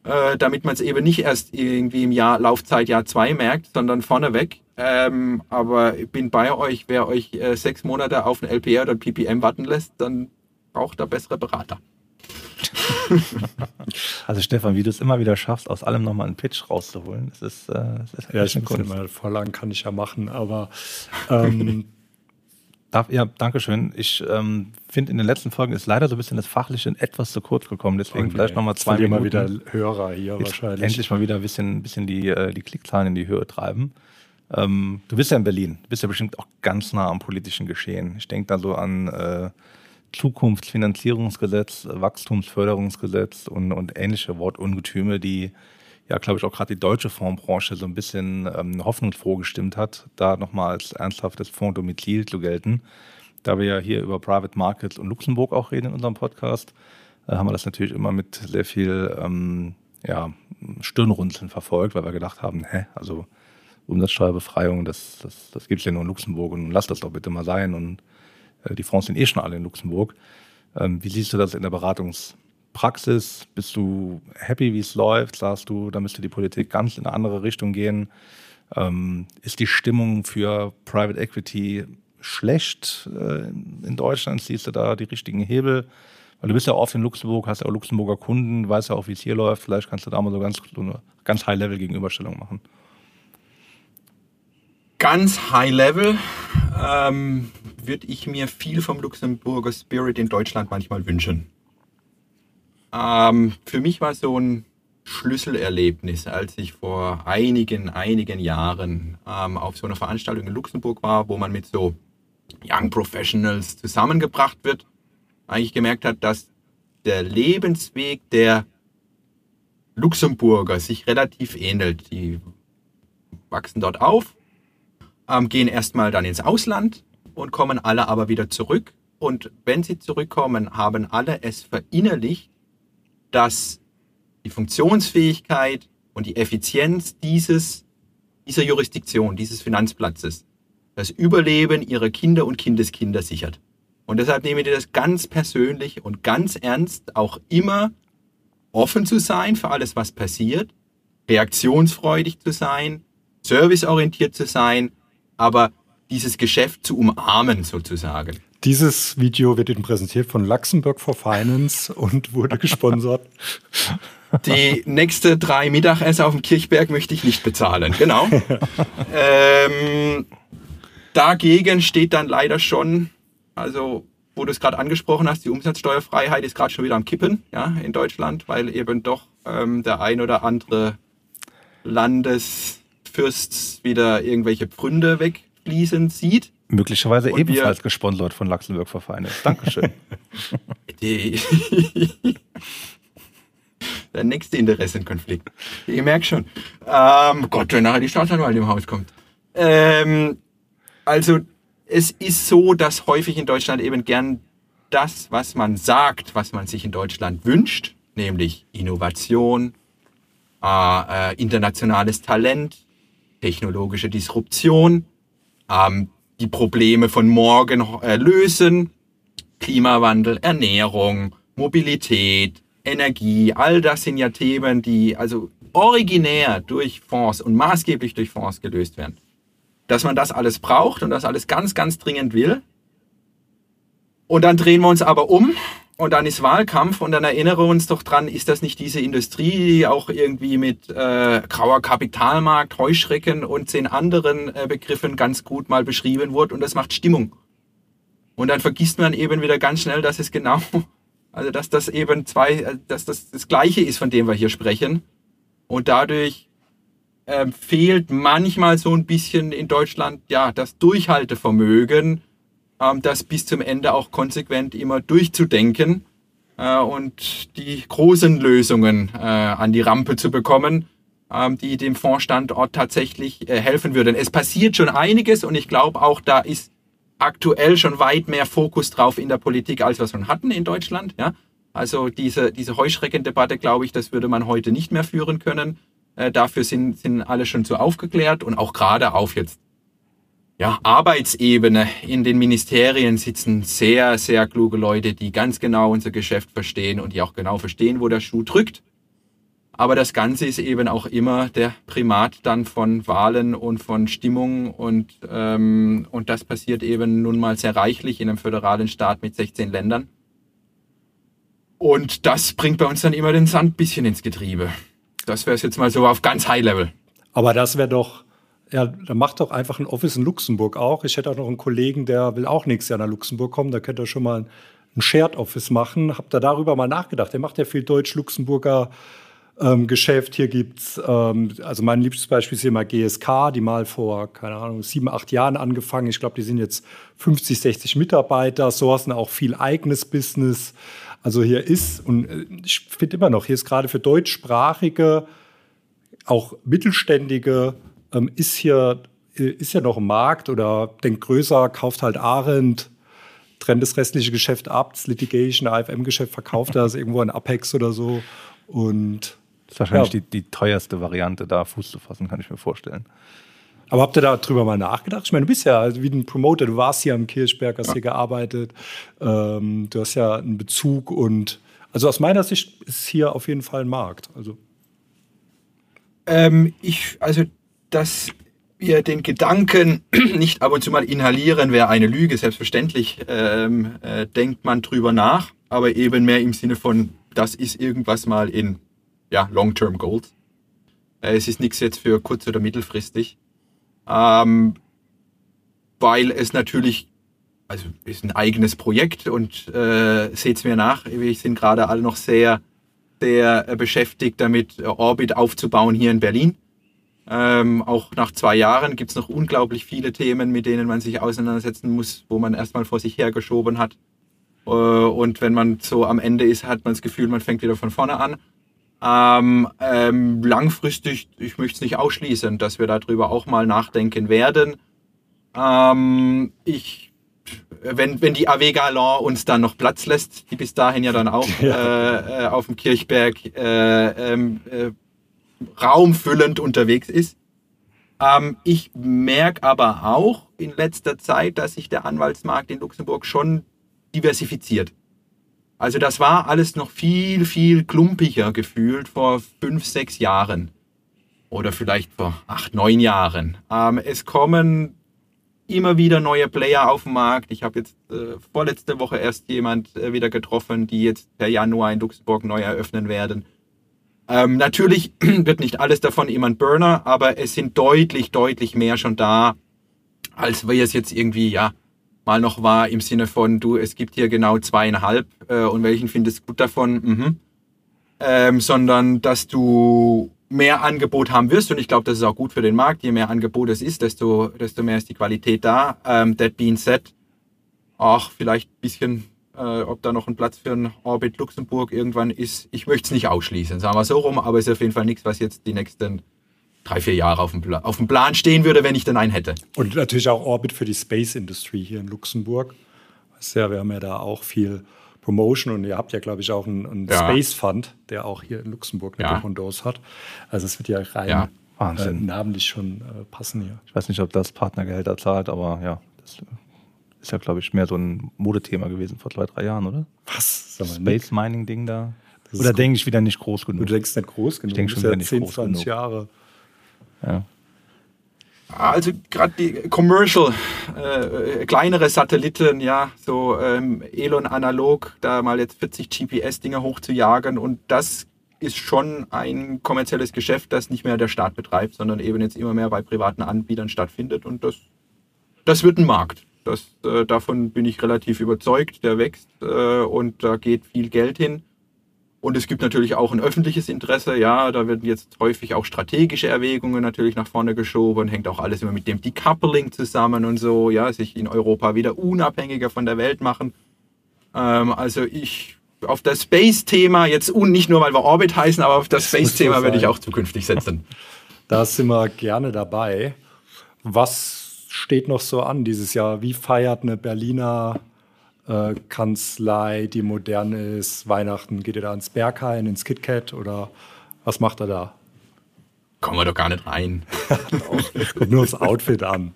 äh, damit man es eben nicht erst irgendwie im Jahr Laufzeit Jahr zwei merkt, sondern vorneweg. Ähm, aber ich bin bei euch, wer euch äh, sechs Monate auf ein LPR oder PPM warten lässt, dann braucht er bessere Berater. (laughs) also Stefan, wie du es immer wieder schaffst, aus allem nochmal einen Pitch rauszuholen, das ist, äh, das ist ja, ich muss immer Vorlagen kann ich ja machen, aber ähm, (laughs) Darf, ja, danke schön. Ich ähm, finde, in den letzten Folgen ist leider so ein bisschen das Fachliche etwas zu kurz gekommen. Deswegen okay. vielleicht nochmal zwei Minuten. mal wieder Hörer hier Jetzt wahrscheinlich. Endlich mal wieder ein bisschen, bisschen die, äh, die Klickzahlen in die Höhe treiben. Ähm, du bist ja in Berlin. Du bist ja bestimmt auch ganz nah am politischen Geschehen. Ich denke da so an äh, Zukunftsfinanzierungsgesetz, Wachstumsförderungsgesetz und, und ähnliche Wortungetüme, die ja, glaube ich, auch gerade die deutsche Fondsbranche so ein bisschen ähm, hoffnungsfroh gestimmt hat, da nochmal als ernsthaftes Fonddomizil zu gelten. Da wir ja hier über Private Markets und Luxemburg auch reden in unserem Podcast, äh, haben wir das natürlich immer mit sehr viel ähm, ja, Stirnrunzeln verfolgt, weil wir gedacht haben, hä, also Umsatzsteuerbefreiung, das, das, das gibt es ja nur in Luxemburg und lass das doch bitte mal sein. Und äh, die Fonds sind eh schon alle in Luxemburg. Ähm, wie siehst du das in der Beratungs- Praxis? Bist du happy, wie es läuft? Sagst du, da müsste die Politik ganz in eine andere Richtung gehen? Ähm, ist die Stimmung für Private Equity schlecht äh, in Deutschland? Siehst du da die richtigen Hebel? Weil du bist ja oft in Luxemburg, hast ja auch Luxemburger Kunden, weißt ja auch, wie es hier läuft. Vielleicht kannst du da mal so ganz, so eine ganz High-Level-Gegenüberstellung machen. Ganz High-Level ähm, würde ich mir viel vom Luxemburger Spirit in Deutschland manchmal wünschen. Ähm, für mich war so ein Schlüsselerlebnis, als ich vor einigen, einigen Jahren ähm, auf so einer Veranstaltung in Luxemburg war, wo man mit so Young Professionals zusammengebracht wird, eigentlich gemerkt hat, dass der Lebensweg der Luxemburger sich relativ ähnelt. Die wachsen dort auf, ähm, gehen erstmal dann ins Ausland und kommen alle aber wieder zurück. Und wenn sie zurückkommen, haben alle es verinnerlicht, dass die Funktionsfähigkeit und die Effizienz dieses, dieser Jurisdiktion, dieses Finanzplatzes, das Überleben ihrer Kinder und Kindeskinder sichert. Und deshalb nehme ich das ganz persönlich und ganz ernst, auch immer offen zu sein für alles, was passiert, reaktionsfreudig zu sein, serviceorientiert zu sein, aber dieses Geschäft zu umarmen sozusagen. Dieses Video wird Ihnen präsentiert von Luxemburg for Finance und wurde gesponsert. (laughs) Die nächste drei Mittagesser auf dem Kirchberg möchte ich nicht bezahlen. Genau. (laughs) ähm, dagegen steht dann leider schon, also wo du es gerade angesprochen hast, die Umsatzsteuerfreiheit ist gerade schon wieder am Kippen ja, in Deutschland, weil eben doch ähm, der ein oder andere Landesfürst wieder irgendwelche Pfründe wegfließen sieht. Möglicherweise und ebenfalls gesponsert von Luxemburg Finance. Dankeschön. (laughs) (laughs) Der nächste Interessenkonflikt. Ich merke schon. Ähm, Gott, wenn nachher die Staatsanwalt im Haus kommt. Ähm, also, es ist so, dass häufig in Deutschland eben gern das, was man sagt, was man sich in Deutschland wünscht, nämlich Innovation, äh, äh, internationales Talent, technologische Disruption, ähm, die Probleme von morgen äh, lösen. Klimawandel, Ernährung, Mobilität, Energie, all das sind ja Themen, die also originär durch Fonds und maßgeblich durch Fonds gelöst werden. Dass man das alles braucht und das alles ganz, ganz dringend will. Und dann drehen wir uns aber um und dann ist Wahlkampf und dann erinnere uns doch dran, ist das nicht diese Industrie, die auch irgendwie mit äh, grauer Kapitalmarkt, Heuschrecken und zehn anderen äh, Begriffen ganz gut mal beschrieben wurde und das macht Stimmung. Und dann vergisst man eben wieder ganz schnell, dass es genau, (laughs) also dass das eben zwei, äh, dass das das Gleiche ist, von dem wir hier sprechen. Und dadurch äh, fehlt manchmal so ein bisschen in Deutschland ja das Durchhaltevermögen, das bis zum Ende auch konsequent immer durchzudenken äh, und die großen Lösungen äh, an die Rampe zu bekommen, ähm, die dem Fondsstandort tatsächlich äh, helfen würden. Es passiert schon einiges und ich glaube auch, da ist aktuell schon weit mehr Fokus drauf in der Politik, als wir schon hatten in Deutschland. Ja? Also diese, diese Heuschreckendebatte, glaube ich, das würde man heute nicht mehr führen können. Äh, dafür sind, sind alle schon zu aufgeklärt und auch gerade auf jetzt ja, Arbeitsebene in den Ministerien sitzen sehr, sehr kluge Leute, die ganz genau unser Geschäft verstehen und die auch genau verstehen, wo der Schuh drückt. Aber das Ganze ist eben auch immer der Primat dann von Wahlen und von Stimmung und, ähm, und das passiert eben nun mal sehr reichlich in einem föderalen Staat mit 16 Ländern. Und das bringt bei uns dann immer den Sand bisschen ins Getriebe. Das wäre es jetzt mal so auf ganz High Level. Aber das wäre doch ja, dann macht doch einfach ein Office in Luxemburg auch. Ich hätte auch noch einen Kollegen, der will auch nächstes Jahr nach Luxemburg kommen. Da könnt ihr schon mal ein Shared Office machen. Habt ihr darüber mal nachgedacht? Der macht ja viel Deutsch-Luxemburger ähm, Geschäft. Hier gibt's, ähm, also mein liebstes Beispiel ist hier mal GSK, die mal vor, keine Ahnung, sieben, acht Jahren angefangen. Ich glaube, die sind jetzt 50, 60 Mitarbeiter, sourcen auch viel eigenes Business. Also hier ist, und äh, ich finde immer noch, hier ist gerade für deutschsprachige auch Mittelständige, ähm, ist hier äh, ist ja noch im Markt oder denkt größer, kauft halt Arendt, trennt das restliche Geschäft ab, das Litigation, AFM-Geschäft verkauft das (laughs) irgendwo in Apex oder so. Und das ist wahrscheinlich ja. die, die teuerste Variante, da Fuß zu fassen, kann ich mir vorstellen. Aber habt ihr darüber mal nachgedacht? Ich meine, du bist ja also wie ein Promoter, du warst hier am Kirchberg, hast ja. hier gearbeitet, ähm, du hast ja einen Bezug und also aus meiner Sicht ist hier auf jeden Fall ein Markt. Also, ähm, ich, also dass wir den Gedanken (clears throat) nicht ab und zu mal inhalieren, wäre eine Lüge. Selbstverständlich ähm, äh, denkt man drüber nach, aber eben mehr im Sinne von, das ist irgendwas mal in ja, Long-Term Goals. Äh, es ist nichts jetzt für kurz- oder mittelfristig. Ähm, weil es natürlich, also ist ein eigenes Projekt und äh, seht es mir nach, wir sind gerade alle noch sehr, sehr äh, beschäftigt damit, äh, Orbit aufzubauen hier in Berlin. Ähm, auch nach zwei Jahren gibt es noch unglaublich viele Themen, mit denen man sich auseinandersetzen muss, wo man erstmal vor sich hergeschoben hat. Äh, und wenn man so am Ende ist, hat man das Gefühl, man fängt wieder von vorne an. Ähm, ähm, langfristig, ich möchte es nicht ausschließen, dass wir darüber auch mal nachdenken werden. Ähm, ich, wenn, wenn die Avega Law uns dann noch Platz lässt, die bis dahin ja dann auch (laughs) ja. Äh, äh, auf dem Kirchberg äh, ähm, äh, raumfüllend unterwegs ist. Ähm, ich merke aber auch in letzter Zeit, dass sich der Anwaltsmarkt in Luxemburg schon diversifiziert. Also das war alles noch viel, viel klumpiger gefühlt vor fünf, sechs Jahren. Oder vielleicht vor acht, neun Jahren. Ähm, es kommen immer wieder neue Player auf den Markt. Ich habe jetzt äh, vorletzte Woche erst jemand äh, wieder getroffen, die jetzt per Januar in Luxemburg neu eröffnen werden. Ähm, natürlich (clears throat) wird nicht alles davon jemand Burner, aber es sind deutlich, deutlich mehr schon da, als wir es jetzt irgendwie, ja, mal noch war im Sinne von, du, es gibt hier genau zweieinhalb äh, und welchen findest du gut davon? Mhm. Ähm, sondern dass du mehr Angebot haben wirst und ich glaube, das ist auch gut für den Markt. Je mehr Angebot es ist, desto, desto mehr ist die Qualität da. Ähm, that being said, auch vielleicht ein bisschen, äh, ob da noch ein Platz für ein Orbit Luxemburg irgendwann ist. Ich möchte es nicht ausschließen, sagen wir so rum, aber es ist auf jeden Fall nichts, was jetzt die nächsten drei, vier Jahre auf dem, Pla auf dem Plan stehen würde, wenn ich denn einen hätte. Und natürlich auch Orbit für die Space Industry hier in Luxemburg. Ja, wir haben ja da auch viel Promotion und ihr habt ja, glaube ich, auch einen, einen ja. Space Fund, der auch hier in Luxemburg eine ja. Dependance hat. Also es wird ja rein ja. Äh, namentlich schon äh, passen hier. Ich weiß nicht, ob das Partnergehälter zahlt, aber ja, das ist ja, glaube ich, mehr so ein Modethema gewesen vor zwei, drei Jahren, oder? Was? Space Mining Ding da. Oder denke ich wieder nicht groß genug? Du denkst nicht groß genug. Ich denke schon wieder nicht 10, groß 20 genug. Jahre. Ja. Also gerade die Commercial, äh, kleinere Satelliten, ja, so ähm, Elon analog, da mal jetzt 40 GPS-Dinger hochzujagen und das ist schon ein kommerzielles Geschäft, das nicht mehr der Staat betreibt, sondern eben jetzt immer mehr bei privaten Anbietern stattfindet und das, das wird ein Markt. Das, äh, davon bin ich relativ überzeugt, der wächst äh, und da geht viel Geld hin. Und es gibt natürlich auch ein öffentliches Interesse. Ja, da werden jetzt häufig auch strategische Erwägungen natürlich nach vorne geschoben. Hängt auch alles immer mit dem Decoupling zusammen und so. Ja, sich in Europa wieder unabhängiger von der Welt machen. Ähm, also ich auf das Space-Thema jetzt und nicht nur, weil wir Orbit heißen, aber auf das Space-Thema werde ich auch zukünftig setzen. da sind wir gerne dabei. Was steht noch so an dieses Jahr? Wie feiert eine Berliner äh, Kanzlei, die modern ist, Weihnachten, geht ihr da ins Berghain, ins KitKat oder was macht er da? Kommen wir doch gar nicht rein. (laughs) Kommt nur aufs Outfit an.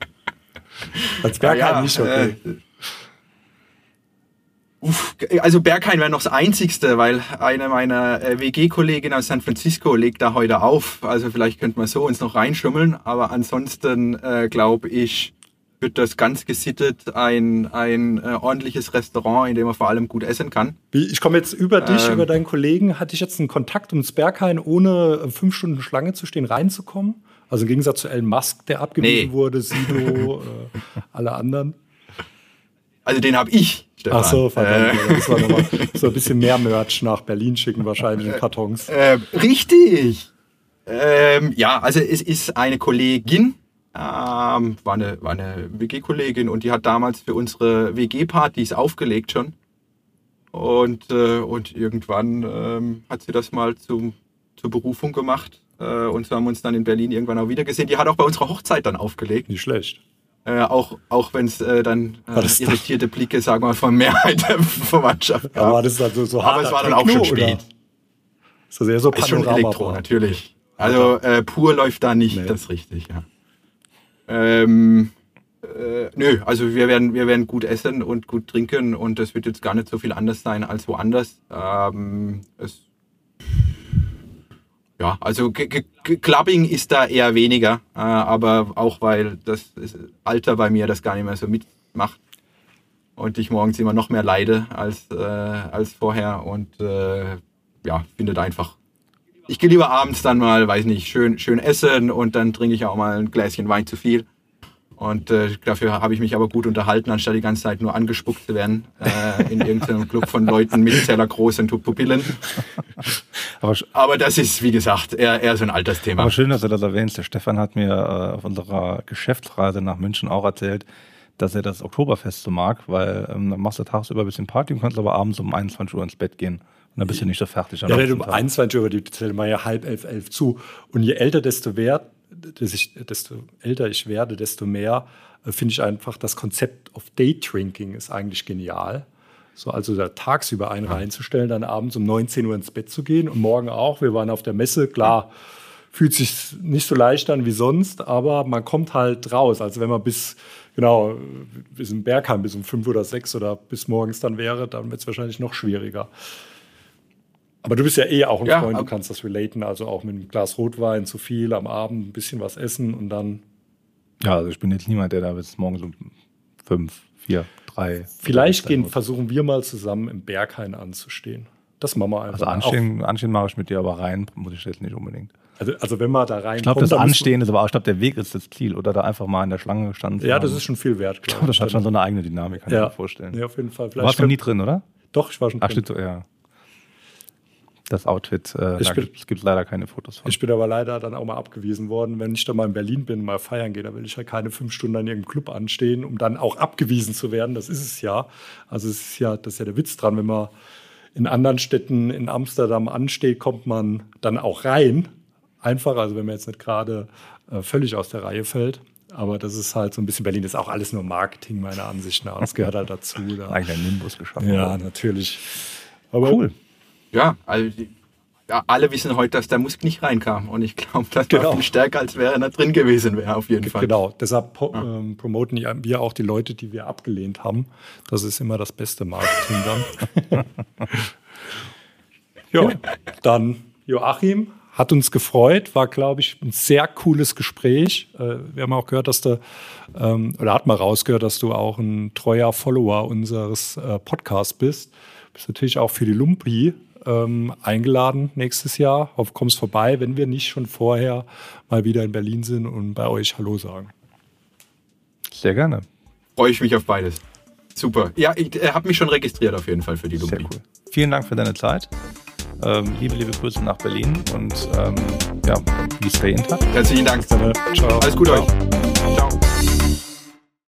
Als Berghain ja, ja, nicht okay. Äh, Uff, also Berghain wäre noch das Einzigste, weil eine meiner äh, WG-Kolleginnen aus San Francisco legt da heute auf. Also vielleicht könnte man so uns noch reinschummeln. Aber ansonsten äh, glaube ich, wird das ganz gesittet ein, ein äh, ordentliches Restaurant, in dem man vor allem gut essen kann. Ich komme jetzt über dich, ähm, über deinen Kollegen. Hatte ich jetzt einen Kontakt ums Berghain, ohne äh, fünf Stunden Schlange zu stehen, reinzukommen? Also im Gegensatz zu Elon Musk, der abgewiesen nee. wurde, Sido, (laughs) äh, alle anderen. Also den habe ich. Stefan. Ach so, verdammt. Äh. Das war nochmal so ein bisschen mehr Merch nach Berlin schicken, wahrscheinlich in Kartons. Äh, richtig. Ähm, ja, also es ist eine Kollegin, ähm, war eine, war eine WG-Kollegin und die hat damals für unsere WG-Partys aufgelegt schon. Und, äh, und irgendwann ähm, hat sie das mal zum, zur Berufung gemacht. Äh, und so haben wir uns dann in Berlin irgendwann auch wieder gesehen. Die hat auch bei unserer Hochzeit dann aufgelegt. Nicht schlecht. Äh, auch auch wenn es äh, dann War das äh, irritierte Blicke, sagen wir mal, von Mehrheit der (laughs) Verwandtschaft gab. Aber das ist also so Aber es war dann auch schon spät. oder? Ist das eher so Ist schon? Elektro, natürlich. Also äh, pur läuft da nicht, Nee. das ist richtig, ja. Ähm, äh, nö, also wir werden, wir werden gut essen und gut trinken und das wird jetzt gar nicht so viel anders sein als woanders. Ähm, es, ja, also Clubbing ist da eher weniger, äh, aber auch weil das ist Alter bei mir das gar nicht mehr so mitmacht und ich morgens immer noch mehr leide als, äh, als vorher und äh, ja, finde da einfach ich gehe lieber abends dann mal, weiß nicht, schön, schön essen und dann trinke ich auch mal ein Gläschen Wein zu viel. Und äh, dafür habe ich mich aber gut unterhalten, anstatt die ganze Zeit nur angespuckt zu werden äh, in irgendeinem Club von Leuten mit zellergroßen Pupillen. (laughs) Aber, Aber das ist, wie gesagt, eher, eher so ein Altersthema. aber schön, dass du das erwähnst. Der Stefan hat mir äh, auf unserer Geschäftsreise nach München auch erzählt, dass er das Oktoberfest so mag, weil ähm, dann machst du tagsüber ein bisschen Party und kannst aber abends um 21 Uhr ins Bett gehen. Und dann bist du nicht so fertig. am Ja, nächsten um Tag. 21 Uhr, aber die zählen mal ja halb elf, elf zu. Und je älter, desto mehr, dass ich, desto älter ich werde, desto mehr äh, finde ich einfach das Konzept of Day Drinking ist eigentlich genial. So, also da tagsüber einen reinzustellen, dann abends um 19 Uhr ins Bett zu gehen und morgen auch. Wir waren auf der Messe, klar, fühlt sich nicht so leicht an wie sonst, aber man kommt halt raus. Also wenn man bis, genau, bis im Bergheim bis um fünf oder sechs oder bis morgens dann wäre, dann wird es wahrscheinlich noch schwieriger. Aber du bist ja eh auch ein Ja, Freund, du kannst das relaten, also auch mit einem Glas Rotwein zu viel am Abend, ein bisschen was essen und dann. Ja, also ich bin jetzt niemand, der da bis morgens um fünf, vier, drei. Vielleicht gehen, versuchen wir mal zusammen im Berghain anzustehen. Das machen wir einfach. Also mal. anstehen, anstehen mache ich mit dir, aber rein muss ich jetzt nicht unbedingt. Also, also wenn man da rein Ich glaube, das Anstehen ist aber auch, ich glaube, der Weg ist das Ziel. Oder da einfach mal in der Schlange gestanden. Ja, das ist schon viel wert, Ich glaube glaube, das hat schon so eine eigene Dynamik, kann ich mir vorstellen. Ja, auf jeden Fall. du warst noch nie drin, oder? Doch, ich war schon Ach, drin. steht so, ja. Das Outfit, äh, da bin- es gibt leider keine Fotos von. Ich bin aber leider dann auch mal abgewiesen worden. Wenn ich dann mal in Berlin bin, mal feiern gehe, da will ich ja keine fünf Stunden an irgendeinem Club anstehen, um dann auch abgewiesen zu werden. Das ist es ja. Also es ist ja, das ist ja der Witz dran. Wenn man in anderen Städten in Amsterdam ansteht, kommt man dann auch rein. Einfach, also wenn man jetzt nicht gerade äh, völlig aus der Reihe fällt. Aber das ist halt so ein bisschen Berlin. Das ist auch alles nur Marketing, meiner Ansicht nach. Das gehört halt dazu. Da. (laughs) Eigentlich ein Nimbus geschaffen. Ja, natürlich. Aber Cool. Ja, also die, ja, alle wissen heute, dass der Musk nicht reinkam. Und ich glaube, das Genau. viel stärker, als wäre er da drin gewesen wäre, auf jeden Fall. Genau, deshalb po ähm, promoten wir auch die Leute, die wir abgelehnt haben. Das ist immer das beste Marketing dann. (laughs) ja, dann Joachim, hat uns gefreut, war, glaube ich, ein sehr cooles Gespräch. Äh, wir haben auch gehört, dass du, ähm, oder hat mal rausgehört, dass du auch ein treuer Follower unseres äh, Podcasts bist. Bist natürlich auch für die Lumpi ähm, eingeladen nächstes Jahr. Hoffe, kommst vorbei, wenn wir nicht schon vorher mal wieder in Berlin sind und bei euch Hallo sagen. Sehr gerne. Freue ich mich auf beides. Super. Ja, ich äh, habe mich schon registriert auf jeden Fall für die Sehr Lumpi. cool. Vielen Dank für deine Zeit. Ähm, liebe, liebe Grüße nach Berlin und ähm, ja, we stay in touch. Herzlichen Dank. Ciao. Alles Gute euch. Ciao.